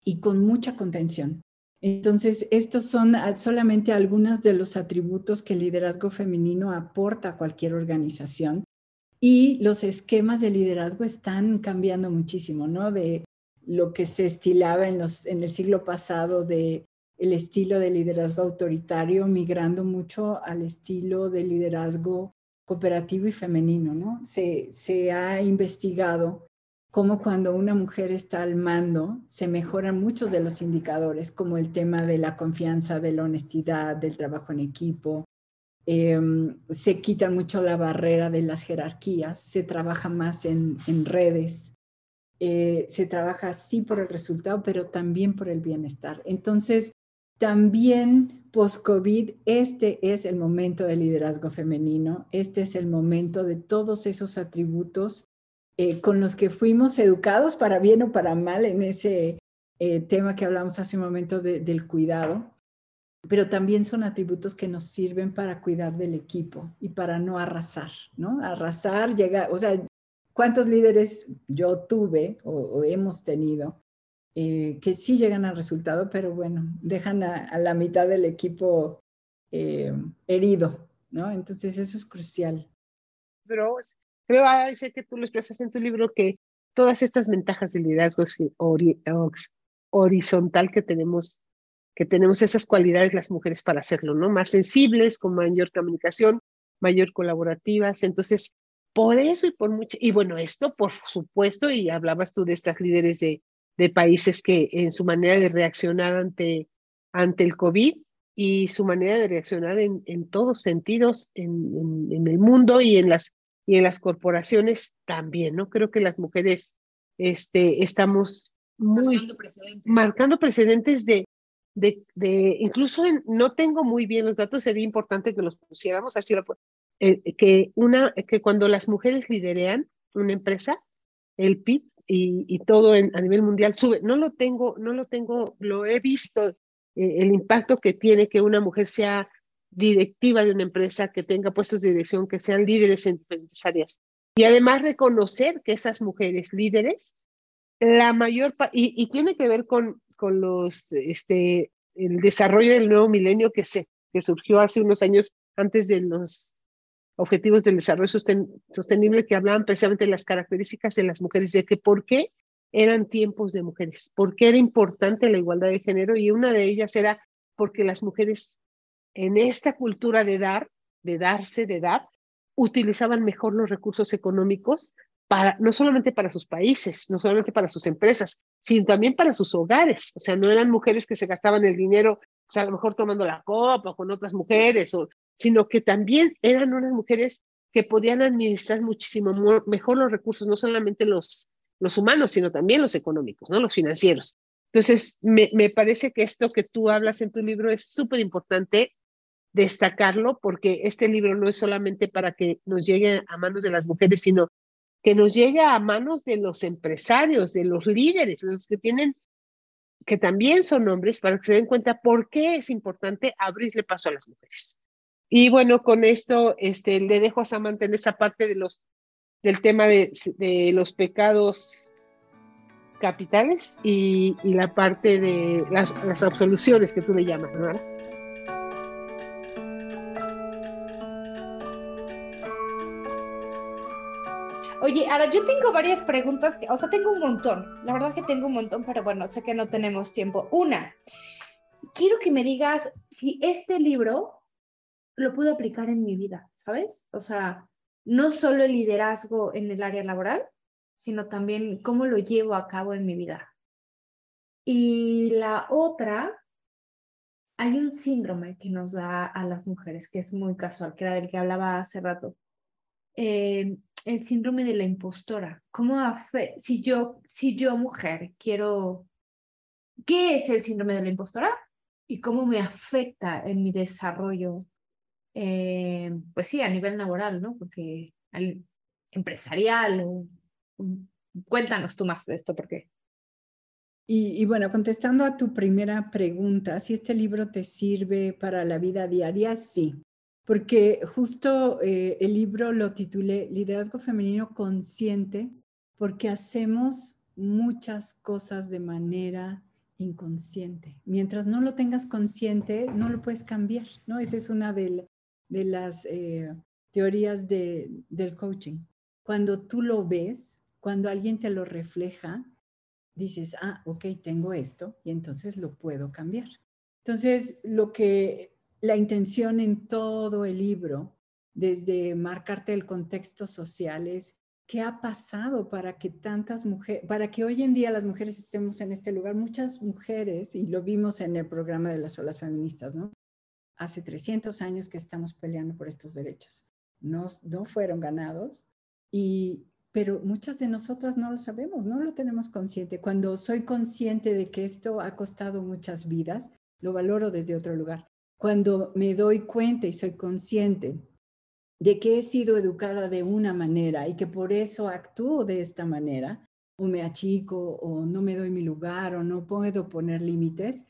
y con mucha contención. Entonces, estos son solamente algunos de los atributos que el liderazgo femenino aporta a cualquier organización. Y los esquemas de liderazgo están cambiando muchísimo, ¿no? De lo que se estilaba en, los, en el siglo pasado de el estilo de liderazgo autoritario, migrando mucho al estilo de liderazgo cooperativo y femenino, ¿no? Se, se ha investigado como cuando una mujer está al mando, se mejoran muchos de los indicadores, como el tema de la confianza, de la honestidad, del trabajo en equipo. Em, se quita mucho la barrera de las jerarquías, se trabaja más en, redes, eh, se trabaja sí por el resultado, pero también por el bienestar. Entonces, también post-COVID, este es el momento del liderazgo femenino, este es el momento de todos esos atributos eh, con los que fuimos educados para bien o para mal en ese eh, tema que hablamos hace un momento del cuidado, pero también son atributos que nos sirven para cuidar del equipo y para no arrasar, ¿no? Arrasar, llegar, o sea, ¿cuántos líderes yo tuve o, hemos tenido eh, que sí llegan al resultado, pero bueno, dejan a, la mitad del equipo herido, ¿no? Entonces eso es crucial. Pero creo, dice que tú lo expresas en tu libro, que todas estas ventajas del liderazgo horizontal que tenemos, que tenemos esas cualidades las mujeres para hacerlo, ¿no? Más sensibles, con mayor comunicación, mayor colaborativas. Entonces, por eso y por mucho, y bueno, esto por supuesto, y hablabas tú de estas líderes de, de países que en su manera de reaccionar ante, ante el COVID y su manera de reaccionar en, en todos sentidos en, en, el mundo y en las y en las corporaciones también, ¿no? Creo que las mujeres este, estamos muy marcando precedentes, marcando precedentes de, de, de, incluso no tengo muy bien los datos, sería importante que los pusiéramos así, eh, que, una, que cuando las mujeres liderean una empresa, el PIB y, y todo en, a nivel mundial sube. No lo tengo, no lo tengo, lo he visto, eh, el impacto que tiene que una mujer sea directiva de una empresa, que tenga puestos de dirección, que sean líderes en diferentes áreas. Y además reconocer que esas mujeres líderes, la mayor, y, y tiene que ver con, con los, este, el desarrollo del nuevo milenio que, se, que surgió hace unos años antes de los objetivos del desarrollo sostenible que hablaban precisamente de las características de las mujeres, de que por qué eran tiempos de mujeres, por qué era importante la igualdad de género y una de ellas era porque las mujeres en esta cultura de dar, de darse, de dar, utilizaban mejor los recursos económicos para, no solamente para sus países, no solamente para sus empresas, sino también para sus hogares. O sea, no eran mujeres que se gastaban el dinero, o sea, a lo mejor tomando la copa con otras mujeres, o, sino que también eran unas mujeres que podían administrar muchísimo mejor los recursos, no solamente los, los humanos, sino también los económicos, ¿no? Los financieros. Entonces, me, me parece que esto que tú hablas en tu libro es súper importante destacarlo porque este libro no es solamente para que nos llegue a manos de las mujeres, sino que nos llegue a manos de los empresarios, de los líderes, los que tienen, que también son hombres, para que se den cuenta por qué es importante abrirle paso a las mujeres. Y bueno, con esto este, le dejo a Samantha en esa parte de los, del tema de, de los pecados capitales y, y, la parte de las, las absoluciones que tú le llamas, ¿verdad? Oye, ahora yo tengo varias preguntas, que, o sea, tengo un montón. La verdad que tengo un montón, pero bueno, sé que no tenemos tiempo. Una, quiero que me digas si este libro lo puedo aplicar en mi vida, ¿sabes? O sea, no solo el liderazgo en el área laboral, sino también cómo lo llevo a cabo en mi vida. Y la otra, hay un síndrome que nos da a las mujeres, que es muy casual, que era del que hablaba hace rato. Eh, el síndrome de la impostora. ¿Cómo si yo, si yo mujer quiero, ¿qué es el síndrome de la impostora? Y cómo me afecta en mi desarrollo, eh, pues sí, a nivel laboral, ¿no? Porque al empresarial, cuéntanos tú más de esto, porque... Y, y, bueno, contestando a tu primera pregunta, si este libro te sirve para la vida diaria, sí porque justo eh, el libro lo titulé Liderazgo Femenino Consciente, porque hacemos muchas cosas de manera inconsciente. Mientras no lo tengas consciente, no lo puedes cambiar, ¿no? Esa es una de, las eh, teorías del coaching. Cuando tú lo ves, cuando alguien te lo refleja, dices, ah, ok, tengo esto y entonces lo puedo cambiar. Entonces, lo que la intención en todo el libro, desde marcarte el contexto social, es qué ha pasado para que tantas mujeres, para que hoy en día las mujeres estemos en este lugar. Muchas mujeres, y lo vimos en el programa de las olas feministas, ¿no? Hace 300 años que estamos peleando por estos derechos. No, no fueron ganados, y, pero muchas de nosotras no lo sabemos, no lo tenemos consciente. Cuando soy consciente de que esto ha costado muchas vidas, lo valoro desde otro lugar cuando me doy cuenta y soy consciente de que he sido educada de una manera y que por eso actúo de esta manera, o me achico, o no me doy mi lugar, o no puedo poner límites,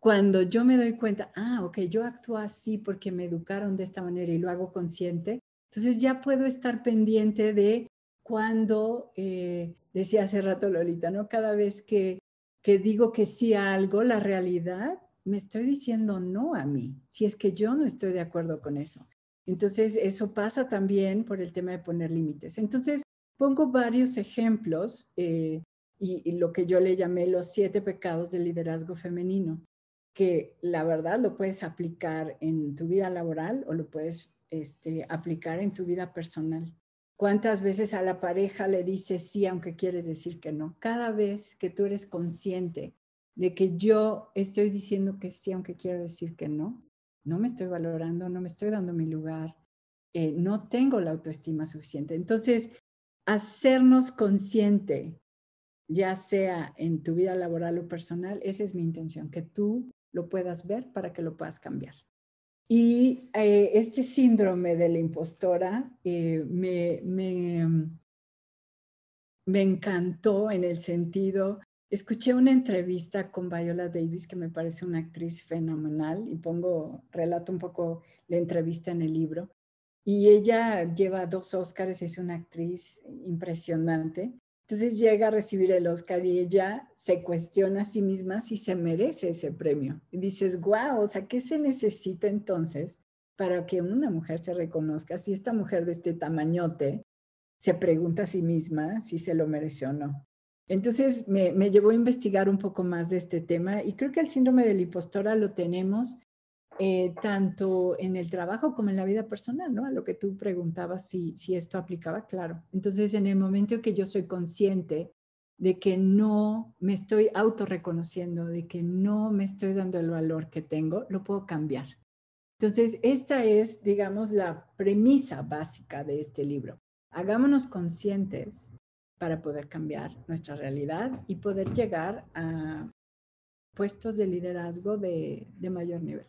cuando yo me doy cuenta, ah, ok, yo actúo así porque me educaron de esta manera y lo hago consciente, entonces ya puedo estar pendiente de cuando, eh, decía hace rato Lolita, ¿no? Cada vez que, que digo que sí a algo, la realidad me estoy diciendo no a mí, si es que yo no estoy de acuerdo con eso. Entonces, eso pasa también por el tema de poner límites. Entonces, pongo varios ejemplos eh, y, lo que yo le llamé los siete pecados del liderazgo femenino, que la verdad lo puedes aplicar en tu vida laboral o lo puedes este, aplicar en tu vida personal. ¿Cuántas veces a la pareja le dices sí aunque quieres decir que no? Cada vez que tú eres consciente de que yo estoy diciendo que sí aunque quiero decir que no, no me estoy valorando, no me estoy dando mi lugar, eh, no tengo la autoestima suficiente. Entonces, hacernos consciente, ya sea en tu vida laboral o personal, esa es mi intención, que tú lo puedas ver para que lo puedas cambiar. Y eh, este síndrome de la impostora eh, me, me, me encantó en el sentido, escuché una entrevista con Viola Davis, que me parece una actriz fenomenal, y pongo, relato un poco la entrevista en el libro. Y ella lleva dos Óscares, es una actriz impresionante. Entonces llega a recibir el Oscar y ella se cuestiona a sí misma si se merece ese premio. Y dices, guau, o sea, ¿qué se necesita entonces para que una mujer se reconozca? Si esta mujer de este tamañote se pregunta a sí misma si se lo merece o no. Entonces me, llevó a investigar un poco más de este tema y creo que el síndrome de la impostora lo tenemos eh, tanto en el trabajo como en la vida personal, ¿no? A lo que tú preguntabas si, si esto aplicaba, claro. Entonces, en el momento que yo soy consciente de que no me estoy autorreconociendo, de que no me estoy dando el valor que tengo, lo puedo cambiar. Entonces, esta es, digamos, la premisa básica de este libro. Hagámonos conscientes para poder cambiar nuestra realidad y poder llegar a puestos de liderazgo de, de mayor nivel.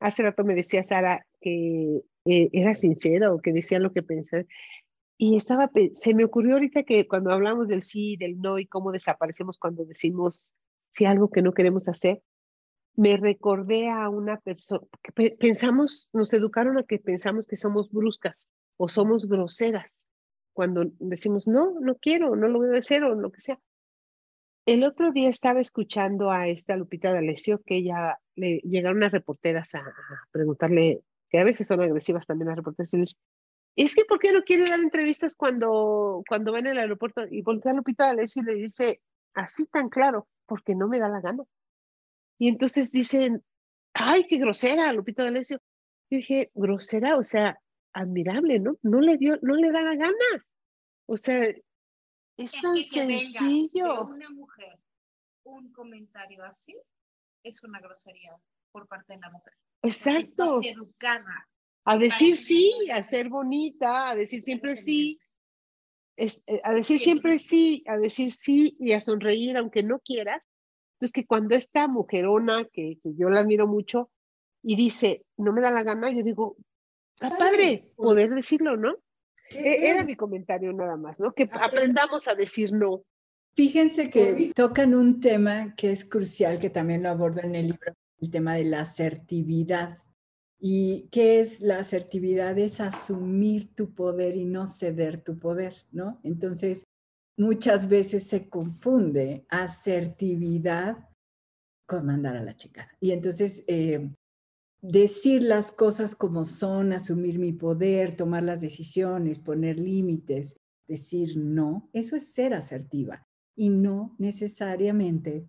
Hace rato me decía Sara que eh, era sincero, que decía lo que pensaba. Y estaba, se me ocurrió ahorita que cuando hablamos del sí del no y cómo desaparecemos cuando decimos si algo que no queremos hacer, me recordé a una persona, que pensamos, nos educaron a que pensamos que somos bruscas o somos groseras cuando decimos no, no quiero, no lo voy a hacer o lo que sea. El otro día estaba escuchando a esta Lupita D'Alessio que ella le llegaron unas reporteras a, preguntarle, que a veces son agresivas también las reporteras, y les, es que ¿por qué no quiere dar entrevistas cuando, cuando va en el aeropuerto? Y voltea a Lupita D'Alessio y le dice, así tan claro, porque no me da la gana. Y entonces dicen, ay, qué grosera, Lupita D'Alessio. Yo dije, grosera, o sea, admirable, ¿no? No le dio, no le da la gana. O sea, es, tan sencillo. una mujer un comentario así es una grosería por parte de la mujer. Exacto. educada. A decir sí, a ser bonita, a decir siempre sí. Eh, a decir siempre sí, a decir sí y a sonreír aunque no quieras. Entonces que cuando esta mujerona, que, que yo la admiro mucho, y dice, no me da la gana, yo digo, está padre poder decirlo, ¿no? E-, era mi comentario nada más, ¿no? Que aprendamos a decir no. Fíjense que tocan un tema que es crucial, que también lo abordo en el libro, el tema de la asertividad. ¿Y qué es la asertividad? Es asumir tu poder y no ceder tu poder, ¿no? Entonces, muchas veces se confunde asertividad con mandar a la chica. Y entonces, eh, decir las cosas como son, asumir mi poder, tomar las decisiones, poner límites, decir no, eso es ser asertiva y no necesariamente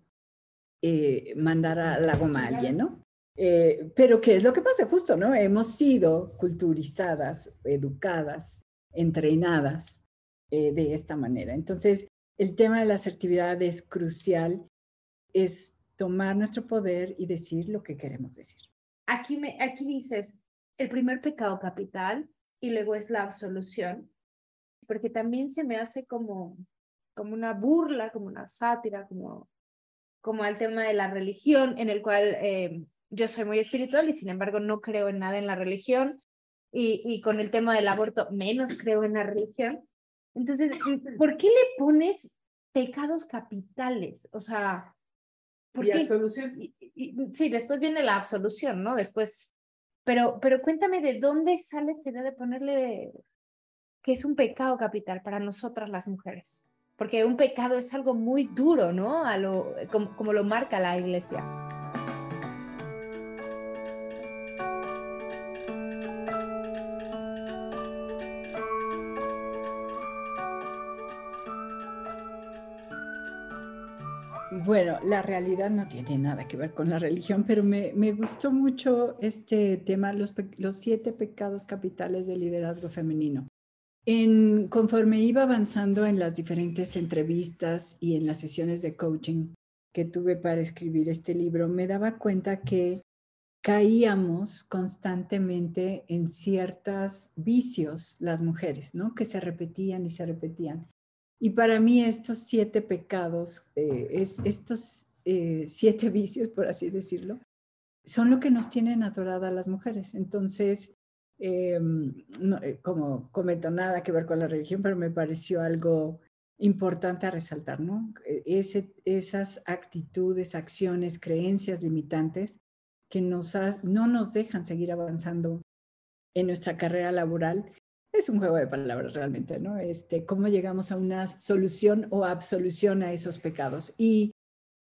eh, mandar a la goma a alguien, ¿no? Eh, pero ¿qué es lo que pasa? Justo, ¿no? Hemos sido culturizadas, educadas, entrenadas eh, de esta manera. Entonces, el tema de la asertividad es crucial, es tomar nuestro poder y decir lo que queremos decir aquí, me, aquí dices el primer pecado capital y luego es la absolución, porque también se me hace como, como una burla, como una sátira, como, como al tema de la religión, en el cual eh, yo soy muy espiritual y sin embargo no creo en nada en la religión, y, y con el tema del aborto menos creo en la religión. Entonces, ¿por qué le pones pecados capitales? O sea, ¿Y absolución? Sí, después viene la absolución, ¿no? Después, pero, pero cuéntame de dónde sale esta idea de ponerle que es un pecado capital para nosotras las mujeres. Porque un pecado es algo muy duro, ¿no? Lo, como lo marca la iglesia. La realidad no tiene nada que ver con la religión, pero me, me gustó mucho este tema, los, los, siete pecados capitales del liderazgo femenino. En, conforme iba avanzando en las diferentes entrevistas y en las sesiones de coaching que tuve para escribir este libro, me daba cuenta que caíamos constantemente en ciertos vicios las mujeres, ¿no? Que se repetían y se repetían. Y para mí estos siete pecados, eh, es, estos eh, siete vicios, por así decirlo, son lo que nos tienen adoradas a las mujeres. Entonces, eh, como comento, nada que ver con la religión, pero me pareció algo importante a resaltar, ¿no? E, esas actitudes, acciones, creencias limitantes que nos no nos dejan seguir avanzando en nuestra carrera laboral es un juego de palabras realmente, ¿no? Este, cómo llegamos a una solución o absolución a esos pecados. Y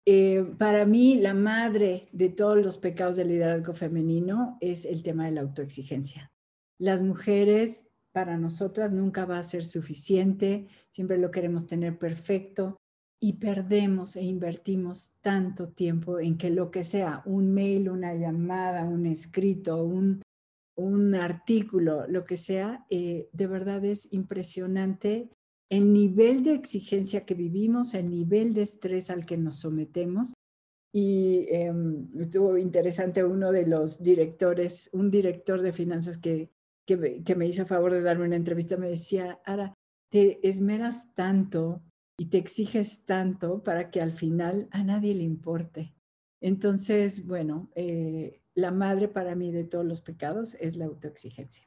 eh, para mí, la madre de todos los pecados del liderazgo femenino es el tema de la autoexigencia. Las mujeres, para nosotras, nunca va a ser suficiente, siempre lo queremos tener perfecto y perdemos e invertimos tanto tiempo en que lo que sea, un mail, una llamada, un escrito, un un artículo, lo que sea, eh, de verdad es impresionante el nivel de exigencia que vivimos, el nivel de estrés al que nos sometemos. Y em, estuvo interesante uno de los directores, un director de finanzas que, que, que me hizo favor de darme una entrevista, me decía, Ara, te esmeras tanto y te exiges tanto para que al final a nadie le importe. Entonces, bueno, eh, la madre para mí de todos los pecados es la autoexigencia.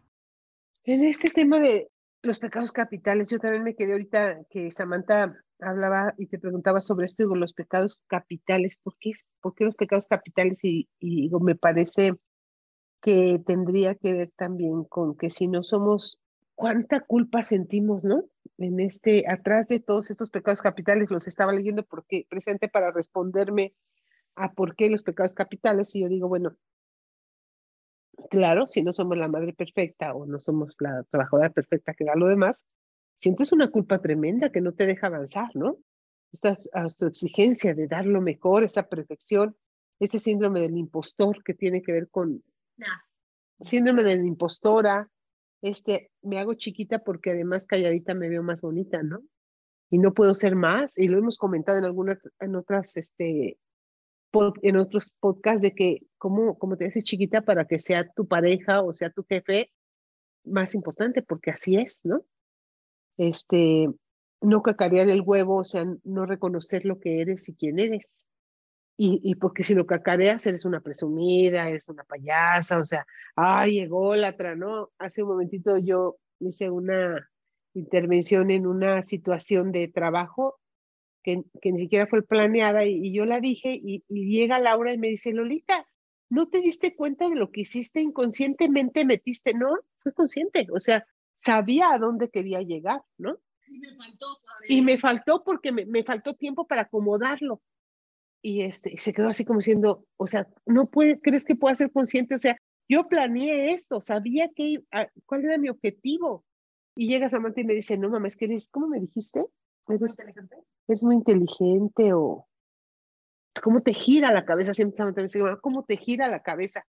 En este tema de los pecados capitales, yo también me quedé ahorita que Samantha hablaba y te preguntaba sobre esto, digo, los pecados capitales, ¿por qué, por qué los pecados capitales? Y, y digo, me parece que tendría que ver también con que si no somos, cuánta culpa sentimos, ¿no? En este, atrás de todos estos pecados capitales, los estaba leyendo porque presente para responderme a por qué los pecados capitales, y yo digo, bueno, claro, si no somos la madre perfecta o no somos la trabajadora perfecta que da lo demás, sientes una culpa tremenda que no te deja avanzar, ¿no? Esta exigencia de dar lo mejor, esa perfección, ese síndrome del impostor que tiene que ver con síndrome de la impostora, este, me hago chiquita porque además calladita me veo más bonita, ¿no? Y no puedo ser más, y lo hemos comentado en algunas, en otras, este, en otros podcasts de que cómo, como te dice chiquita para que sea tu pareja o sea tu jefe más importante, porque así es, ¿no? Este, no cacarear el huevo, o sea, no reconocer lo que eres y quién eres. Y, y porque si lo cacareas, eres una presumida, eres una payasa, o sea, ay, la ¿no? Hace un momentito yo hice una intervención en una situación de trabajo que, ni siquiera fue planeada y, yo la dije y, llega Laura y me dice, Lolita, ¿no te diste cuenta de lo que hiciste inconscientemente? Metiste, no, fue consciente, o sea, sabía a dónde quería llegar, ¿no? Y me faltó Y me faltó porque me, faltó tiempo para acomodarlo. Y este, se quedó así como diciendo, o sea, no puede, ¿crees que pueda ser consciente? O sea, yo planeé esto, sabía que, cuál era mi objetivo. Y llega Samantha y me dice, no mames, ¿qué eres? ¿Cómo me dijiste? ¿Es muy inteligente? Es muy inteligente o cómo te gira la cabeza, siempre me dice, cómo te gira la cabeza.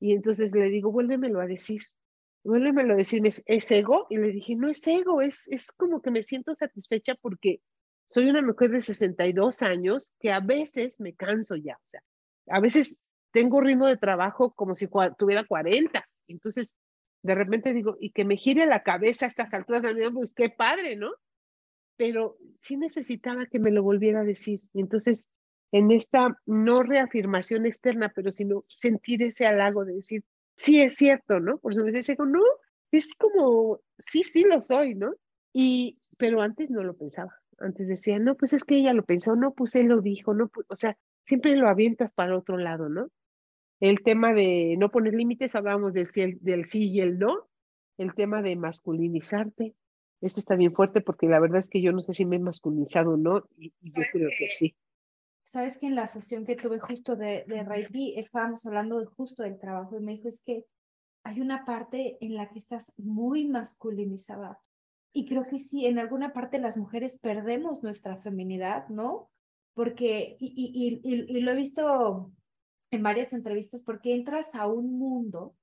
Y entonces le digo, vuélvemelo a decir, vuélvemelo a decir, ¿es, ego? Y le dije, no es ego, es, es como que me siento satisfecha porque soy una mujer de 62 años que a veces me canso ya, o sea, a veces tengo ritmo de trabajo como si tuviera 40. Entonces, de repente digo, y que me gire la cabeza a estas alturas de mi pues qué padre, ¿no? Pero sí necesitaba que me lo volviera a decir. Entonces, en esta no reafirmación externa, pero sino sentir ese halago de decir, sí es cierto, ¿no? Por eso me dice, no, es como, sí, sí lo soy, ¿no? Y, pero antes no lo pensaba. Antes decía, no, pues es que ella lo pensó, no, pues él lo dijo, no, o sea, siempre lo avientas para otro lado, ¿no? El tema de no poner límites, hablábamos del, del sí y el no. El tema de masculinizarte, este está bien fuerte porque la verdad es que yo no sé si me he masculinizado o no, y, yo creo que sí. Sabes que en la sesión que tuve justo de, de Reiki, estábamos hablando de justo del trabajo y me dijo, es que hay una parte en la que estás muy masculinizada. Y creo que sí, en alguna parte las mujeres perdemos nuestra feminidad, ¿no? porque, y, y, y, lo he visto en varias entrevistas, porque entras a un mundo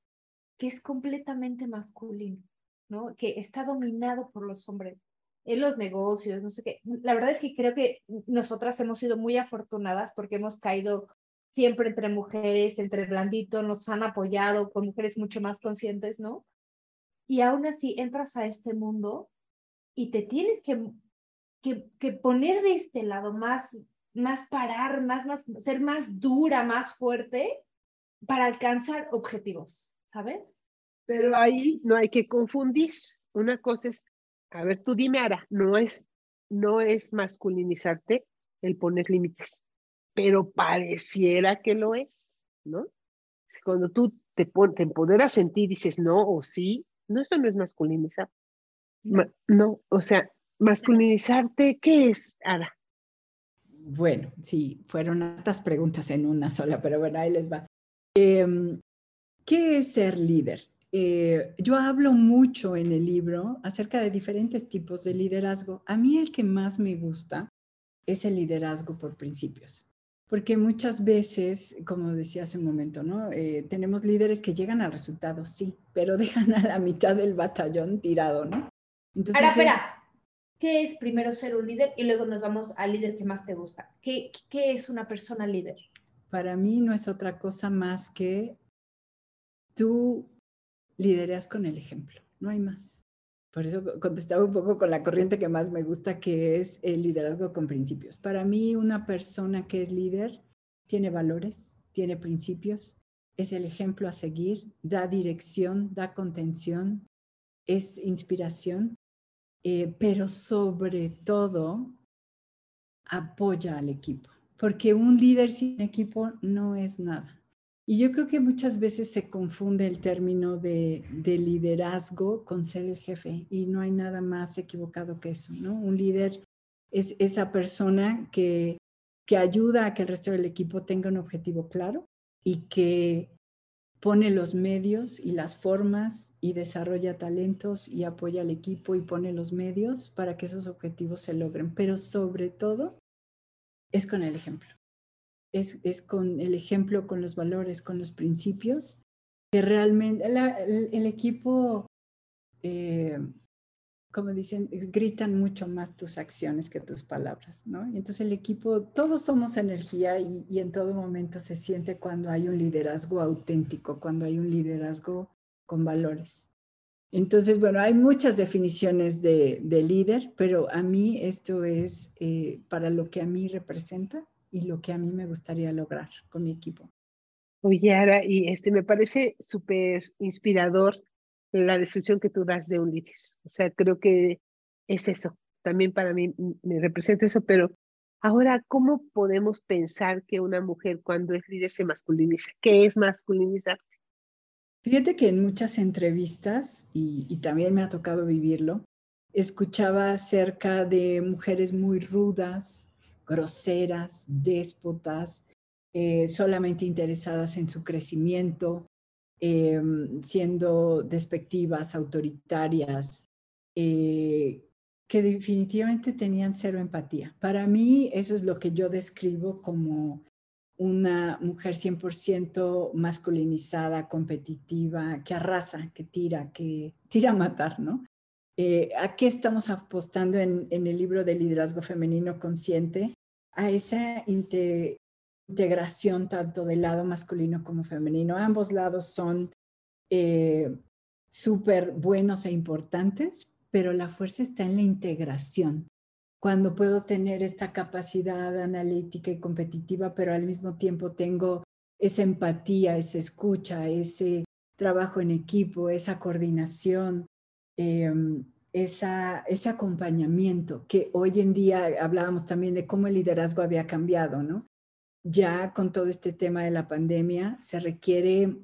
que es completamente masculino, ¿no? Que está dominado por los hombres en los negocios, no sé qué. La verdad es que creo que nosotras hemos sido muy afortunadas porque hemos caído siempre entre mujeres, entre blandito, nos han apoyado con mujeres mucho más conscientes, ¿no? Y aún así entras a este mundo y te tienes que, que, que poner de este lado más, más parar, más, más, ser más dura, más fuerte para alcanzar objetivos, ¿sabes? Pero ahí no hay que confundir. Una cosa es, a ver, tú dime, Ara, no es, no es masculinizarte el poner límites, pero pareciera que lo es, ¿no? Cuando tú te, te empoderas en ti, dices no o sí, no, eso no es masculinizar. no, o sea, masculinizarte, ¿qué es, Ara? Bueno, sí, fueron tantas preguntas en una sola, pero bueno, ahí les va. Em, ¿Qué es ser líder? Eh, yo hablo mucho en el libro acerca de diferentes tipos de liderazgo. A mí el que más me gusta es el liderazgo por principios. Porque muchas veces, como decía hace un momento, ¿no? Eh, tenemos líderes que llegan al resultado, sí, pero dejan a la mitad del batallón tirado, ¿no? Entonces, Ahora, espera, ¿qué es primero ser un líder y luego nos vamos al líder que más te gusta? ¿Qué, qué es una persona líder? Para mí no es otra cosa más que tú lideras con el ejemplo, no hay más. Por eso contestaba un poco con la corriente que más me gusta, que es el liderazgo con principios. Para mí, una persona que es líder tiene valores, tiene principios, es el ejemplo a seguir, da dirección, da contención, es inspiración, eh, pero sobre todo apoya al equipo, porque un líder sin equipo no es nada. Y yo creo que muchas veces se confunde el término de, liderazgo con ser el jefe y no hay nada más equivocado que eso, ¿no? Un líder es esa persona que, que ayuda a que el resto del equipo tenga un objetivo claro y que pone los medios y las formas y desarrolla talentos y apoya al equipo y pone los medios para que esos objetivos se logren. Pero sobre todo es con el ejemplo es, con el ejemplo, con los valores, con los principios, que realmente el, equipo, eh, como dicen, gritan mucho más tus acciones que tus palabras, ¿no? Y entonces el equipo, todos somos energía y, y, en todo momento se siente cuando hay un liderazgo auténtico, cuando hay un liderazgo con valores. Entonces, bueno, hay muchas definiciones de, de líder, pero a mí esto es eh, para lo que a mí representa y lo que a mí me gustaría lograr con mi equipo. Oye, Ara, y este me parece súper inspirador la descripción que tú das de un líder. O sea, creo que es eso. También para mí me representa eso, pero ahora, ¿cómo podemos pensar que una mujer cuando es líder se masculiniza? ¿Qué es masculinizar? Fíjate que en muchas entrevistas, y, y también me ha tocado vivirlo, escuchaba acerca de mujeres muy rudas, groseras, déspotas, eh, solamente interesadas en su crecimiento, em, siendo despectivas, autoritarias, eh, que definitivamente tenían cero empatía. Para mí eso es lo que yo describo como una mujer 100% masculinizada, competitiva, que arrasa, que tira, que tira a matar, ¿no? Eh, ¿A qué estamos apostando en, en, el libro de liderazgo femenino consciente? A esa integración tanto del lado masculino como femenino. Ambos lados son eh, súper buenos e importantes, pero la fuerza está en la integración. Cuando puedo tener esta capacidad analítica y competitiva, pero al mismo tiempo tengo esa empatía, esa escucha, ese trabajo en equipo, esa coordinación, em, esa, ese acompañamiento que hoy en día hablábamos también de cómo el liderazgo había cambiado, ¿no? Ya con todo este tema de la pandemia se requiere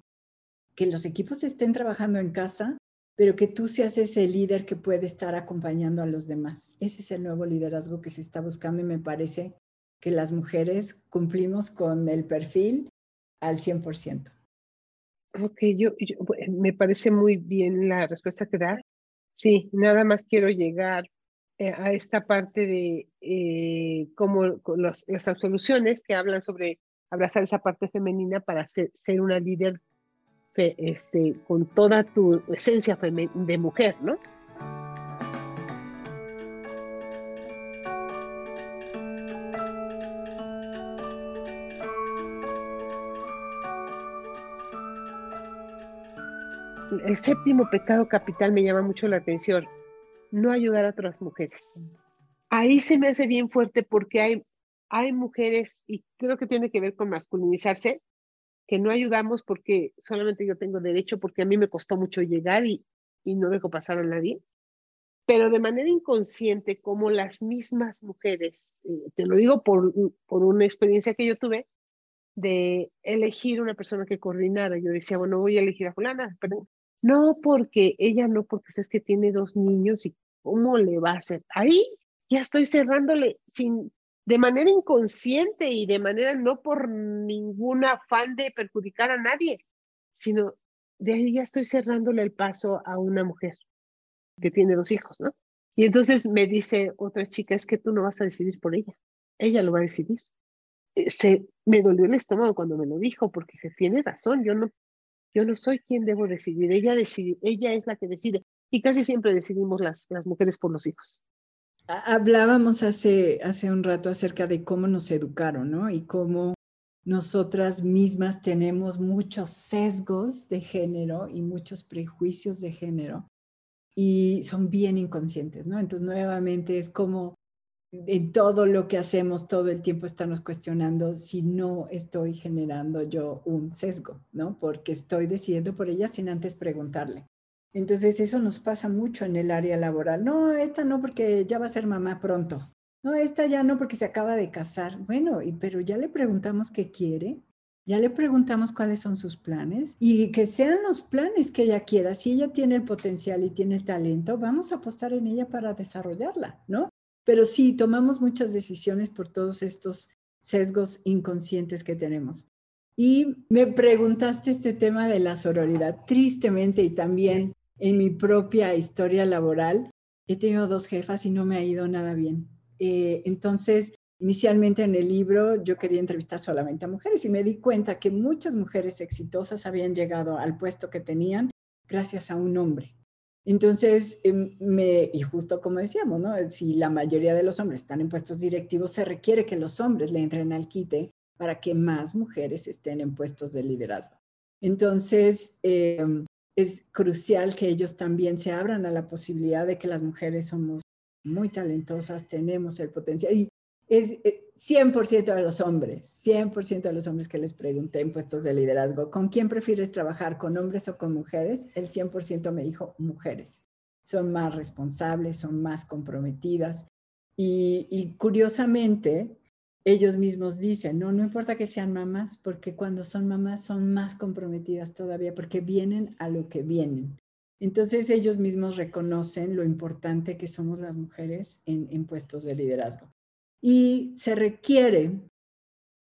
que los equipos estén trabajando en casa, pero que tú seas ese líder que puede estar acompañando a los demás. Ese es el nuevo liderazgo que se está buscando y me parece que las mujeres cumplimos con el perfil al 100%. Ok, yo, me parece muy bien la respuesta que das. Sí, nada más quiero llegar eh, a esta parte de eh, como las absoluciones que hablan sobre abrazar esa parte femenina para ser, ser una líder este, con toda tu esencia de mujer, ¿no? El séptimo pecado capital me llama mucho la atención, no ayudar a otras mujeres. Ahí se me hace bien fuerte porque hay, hay mujeres, y creo que tiene que ver con masculinizarse, que no ayudamos porque solamente yo tengo derecho, porque a mí me costó mucho llegar y, y no dejo pasar a nadie. Pero de manera inconsciente, como las mismas mujeres, eh, te lo digo por, por una experiencia que yo tuve, de elegir una persona que coordinara. Yo decía, bueno, voy a elegir a fulana, pero no porque ella no, porque es que tiene dos niños y cómo le va a hacer. Ahí ya estoy cerrándole sin, de manera inconsciente y de manera no por ningún afán de perjudicar a nadie, sino de ahí ya estoy cerrándole el paso a una mujer que tiene dos hijos, ¿no? Y entonces me dice otra chica, es que tú no vas a decidir por ella, ella lo va a decidir. Eh, se, me dolió el estómago cuando me lo dijo, porque tiene razón, yo no, yo no soy quien debo decidir, ella decide, ella es la que decide. Y casi siempre decidimos las, las mujeres por los hijos. Hablábamos hace, hace un rato acerca de cómo nos educaron, ¿no? Y cómo nosotras mismas tenemos muchos sesgos de género y muchos prejuicios de género y son bien inconscientes, ¿no? Entonces, nuevamente es como en todo lo que hacemos todo el tiempo estamos cuestionando si no estoy generando yo un sesgo, ¿no? Porque estoy decidiendo por ella sin antes preguntarle. Entonces eso nos pasa mucho en el área laboral. No, esta no porque ya va a ser mamá pronto. No, esta ya no porque se acaba de casar. Bueno, y, pero ya le preguntamos qué quiere, ya le preguntamos cuáles son sus planes y que sean los planes que ella quiera. Si ella tiene el potencial y tiene el talento, vamos a apostar en ella para desarrollarla, ¿no? Pero sí, tomamos muchas decisiones por todos estos sesgos inconscientes que tenemos. Y me preguntaste este tema de la sororidad, tristemente y también en mi propia historia laboral, he tenido dos jefas y no me ha ido nada bien. Eh, entonces, inicialmente en el libro yo quería entrevistar solamente a mujeres y me di cuenta que muchas mujeres exitosas habían llegado al puesto que tenían gracias a un hombre. Entonces, em, me, y justo como decíamos, ¿no? si la mayoría de los hombres están en puestos directivos, se requiere que los hombres le entren al quite para que más mujeres estén en puestos de liderazgo. Entonces, em, es crucial que ellos también se abran a la posibilidad de que las mujeres somos muy talentosas, tenemos el potencial. Y es 100% eh, de los hombres, 100% de los hombres que les pregunté en puestos de liderazgo, ¿con quién prefieres trabajar, con hombres o con mujeres? El 100% me dijo mujeres. Son más responsables, son más comprometidas. Y, y curiosamente, ellos mismos dicen, no, no importa que sean mamás, porque cuando son mamás son más comprometidas todavía, porque vienen a lo que vienen. Entonces ellos mismos reconocen lo importante que somos las mujeres en, puestos de liderazgo. Y se requiere,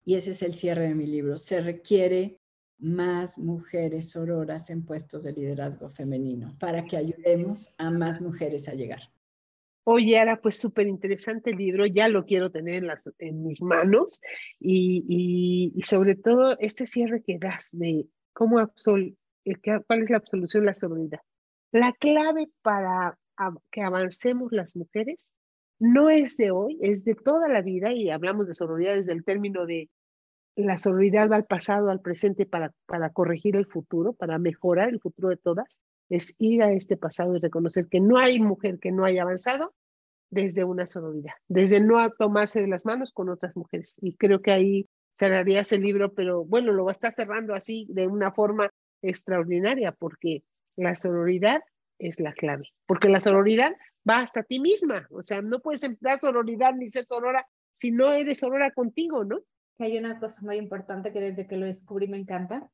y ese es el cierre de mi libro, se requiere más mujeres sororas en puestos de liderazgo femenino para que ayudemos a más mujeres a llegar. Oye, Ara, pues súper interesante el libro, ya lo quiero tener en, las, en mis manos y, y, sobre todo este cierre que das de cómo absol, cuál es la absolución, la sororidad. La clave para que avancemos las mujeres no es de hoy, es de toda la vida y hablamos de sororidad desde el término de la sororidad va al pasado, al presente para, para corregir el futuro, para mejorar el futuro de todas es ir a este pasado y reconocer que no hay mujer que no haya avanzado desde una sororidad, desde no tomarse de las manos con otras mujeres. Y creo que ahí cerrarías el libro, pero bueno, lo estar cerrando así de una forma extraordinaria, porque la sororidad es la clave, porque la sororidad va hasta ti misma, o sea, no puedes emplear sororidad ni ser sorora si no eres sorora contigo, ¿no? Que hay una cosa muy importante que desde que lo descubrí me encanta,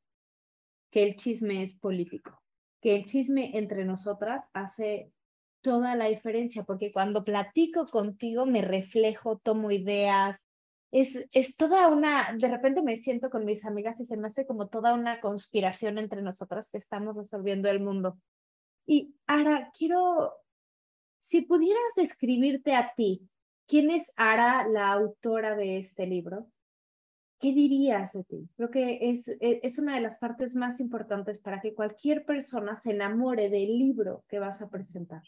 que el chisme es político que el chisme entre nosotras hace toda la diferencia, porque cuando platico contigo me reflejo, tomo ideas, es, es toda una, de repente me siento con mis amigas y se me hace como toda una conspiración entre nosotras que estamos resolviendo el mundo. Y ahora quiero Si pudieras describirte a ti, ¿quién es Ara, la autora de este libro? ¿Qué dirías de ti? Creo que es, e, es una de las partes más importantes para que cualquier persona se enamore del libro que vas a presentar.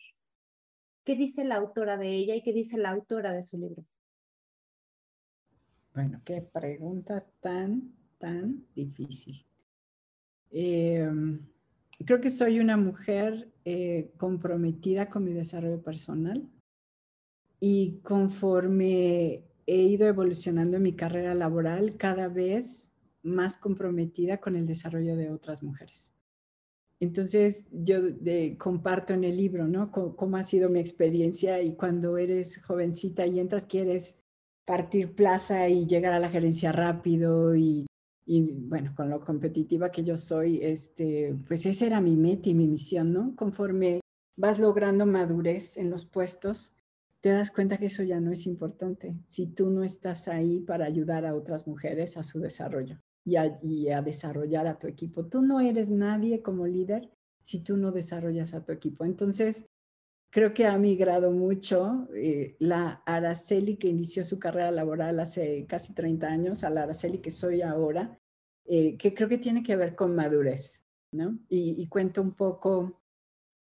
¿Qué dice la autora de ella y qué dice la autora de su libro? Bueno, qué pregunta tan, tan difícil. Em, creo que soy una mujer eh, comprometida con mi desarrollo personal y conforme he ido evolucionando en mi carrera laboral, cada vez más comprometida con el desarrollo de otras mujeres. Entonces, yo comparto en el libro, ¿no? cómo ha sido mi experiencia y cuando eres jovencita y entras, quieres partir plaza y llegar a la gerencia rápido y, bueno, con lo competitiva que yo soy, este, pues esa era mi meta y mi misión, ¿no? Conforme vas logrando madurez en los puestos, te das cuenta que eso ya no es importante si tú no estás ahí para ayudar a otras mujeres a su desarrollo y a, desarrollar a tu equipo. Tú no eres nadie como líder si tú no desarrollas a tu equipo. Entonces, creo que ha migrado mucho eh, la Araceli que inició su carrera laboral hace casi 30 años a la Araceli que soy ahora, eh, que creo que tiene que ver con madurez, ¿no? Y, y cuento un poco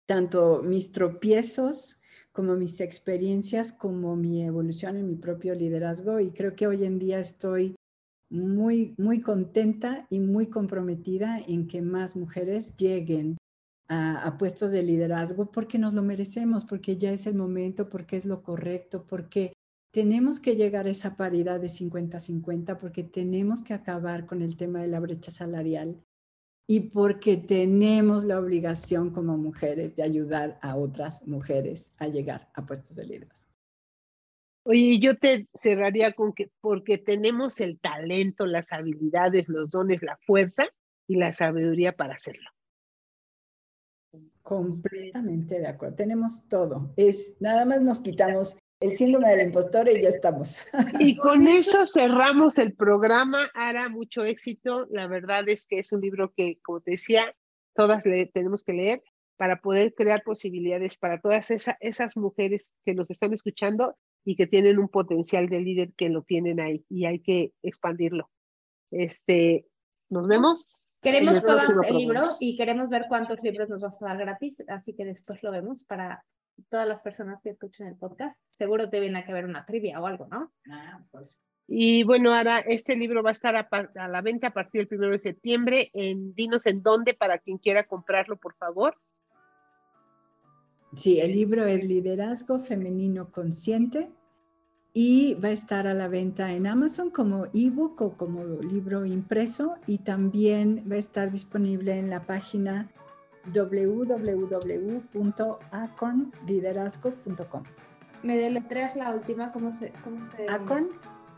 tanto mis tropiezos como mis experiencias, como mi evolución en mi propio liderazgo y creo que hoy en día estoy muy, muy contenta y muy comprometida en que más mujeres lleguen a, puestos de liderazgo porque nos lo merecemos, porque ya es el momento, porque es lo correcto, porque tenemos que llegar a esa paridad de 50-50, porque tenemos que acabar con el tema de la brecha salarial y porque tenemos la obligación como mujeres de ayudar a otras mujeres a llegar a puestos de liderazgo. Oye, yo te cerraría con que porque tenemos el talento, las habilidades, los dones, la fuerza y la sabiduría para hacerlo. Completamente de acuerdo. Tenemos todo. Es nada más nos quitamos el síndrome del impostor y ya estamos. Y con eso cerramos el programa. Hará mucho éxito. La verdad es que es un libro que, como te decía, todas le tenemos que leer para poder crear posibilidades para todas esas mujeres que nos están escuchando y que tienen un potencial de líder que lo tienen ahí y hay que expandirlo. Este, nos vemos. Queremos todas el libro y queremos ver cuántos libros nos vas a dar gratis, así que después lo vemos para todas las personas que escuchen el podcast. Seguro te viene a que ver una trivia o algo, ¿no? Ah, pues. Y bueno, ahora este libro va a estar a, a, la venta a partir del primero de septiembre. En, dinos en dónde para quien quiera comprarlo, por favor. Sí, el libro es Liderazgo Femenino Consciente y va a estar a la venta en Amazon como ebook o como libro impreso y también va a estar disponible en la página www.acornliderazgo.com. ¿Me deletreas la última? ¿Cómo se...? Cómo se... Acorn,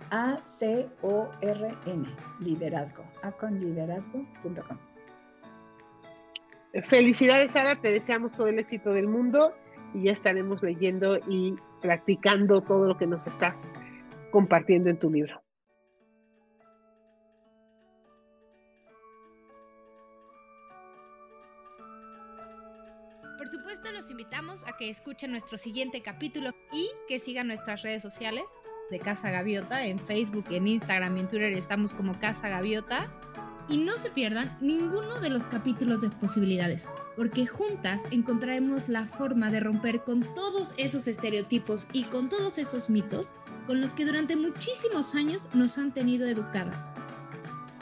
A-C-O-R-N, liderazgo, acornliderazgo.com. Felicidades, Sara, te deseamos todo el éxito del mundo y ya estaremos leyendo y practicando todo lo que nos estás compartiendo en tu libro. Por supuesto, los invitamos a que escuchen nuestro siguiente capítulo y que sigan nuestras redes sociales de Casa Gaviota. En Facebook, en Instagram y en Twitter estamos como Casa Gaviota y no se pierdan ninguno de los capítulos de posibilidades, porque juntas encontraremos la forma de romper con todos esos estereotipos y con todos esos mitos con los que durante muchísimos años nos han tenido educadas.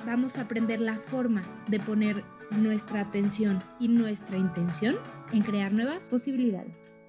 Vamos a aprender la forma de poner nuestra atención y nuestra intención en crear nuevas posibilidades.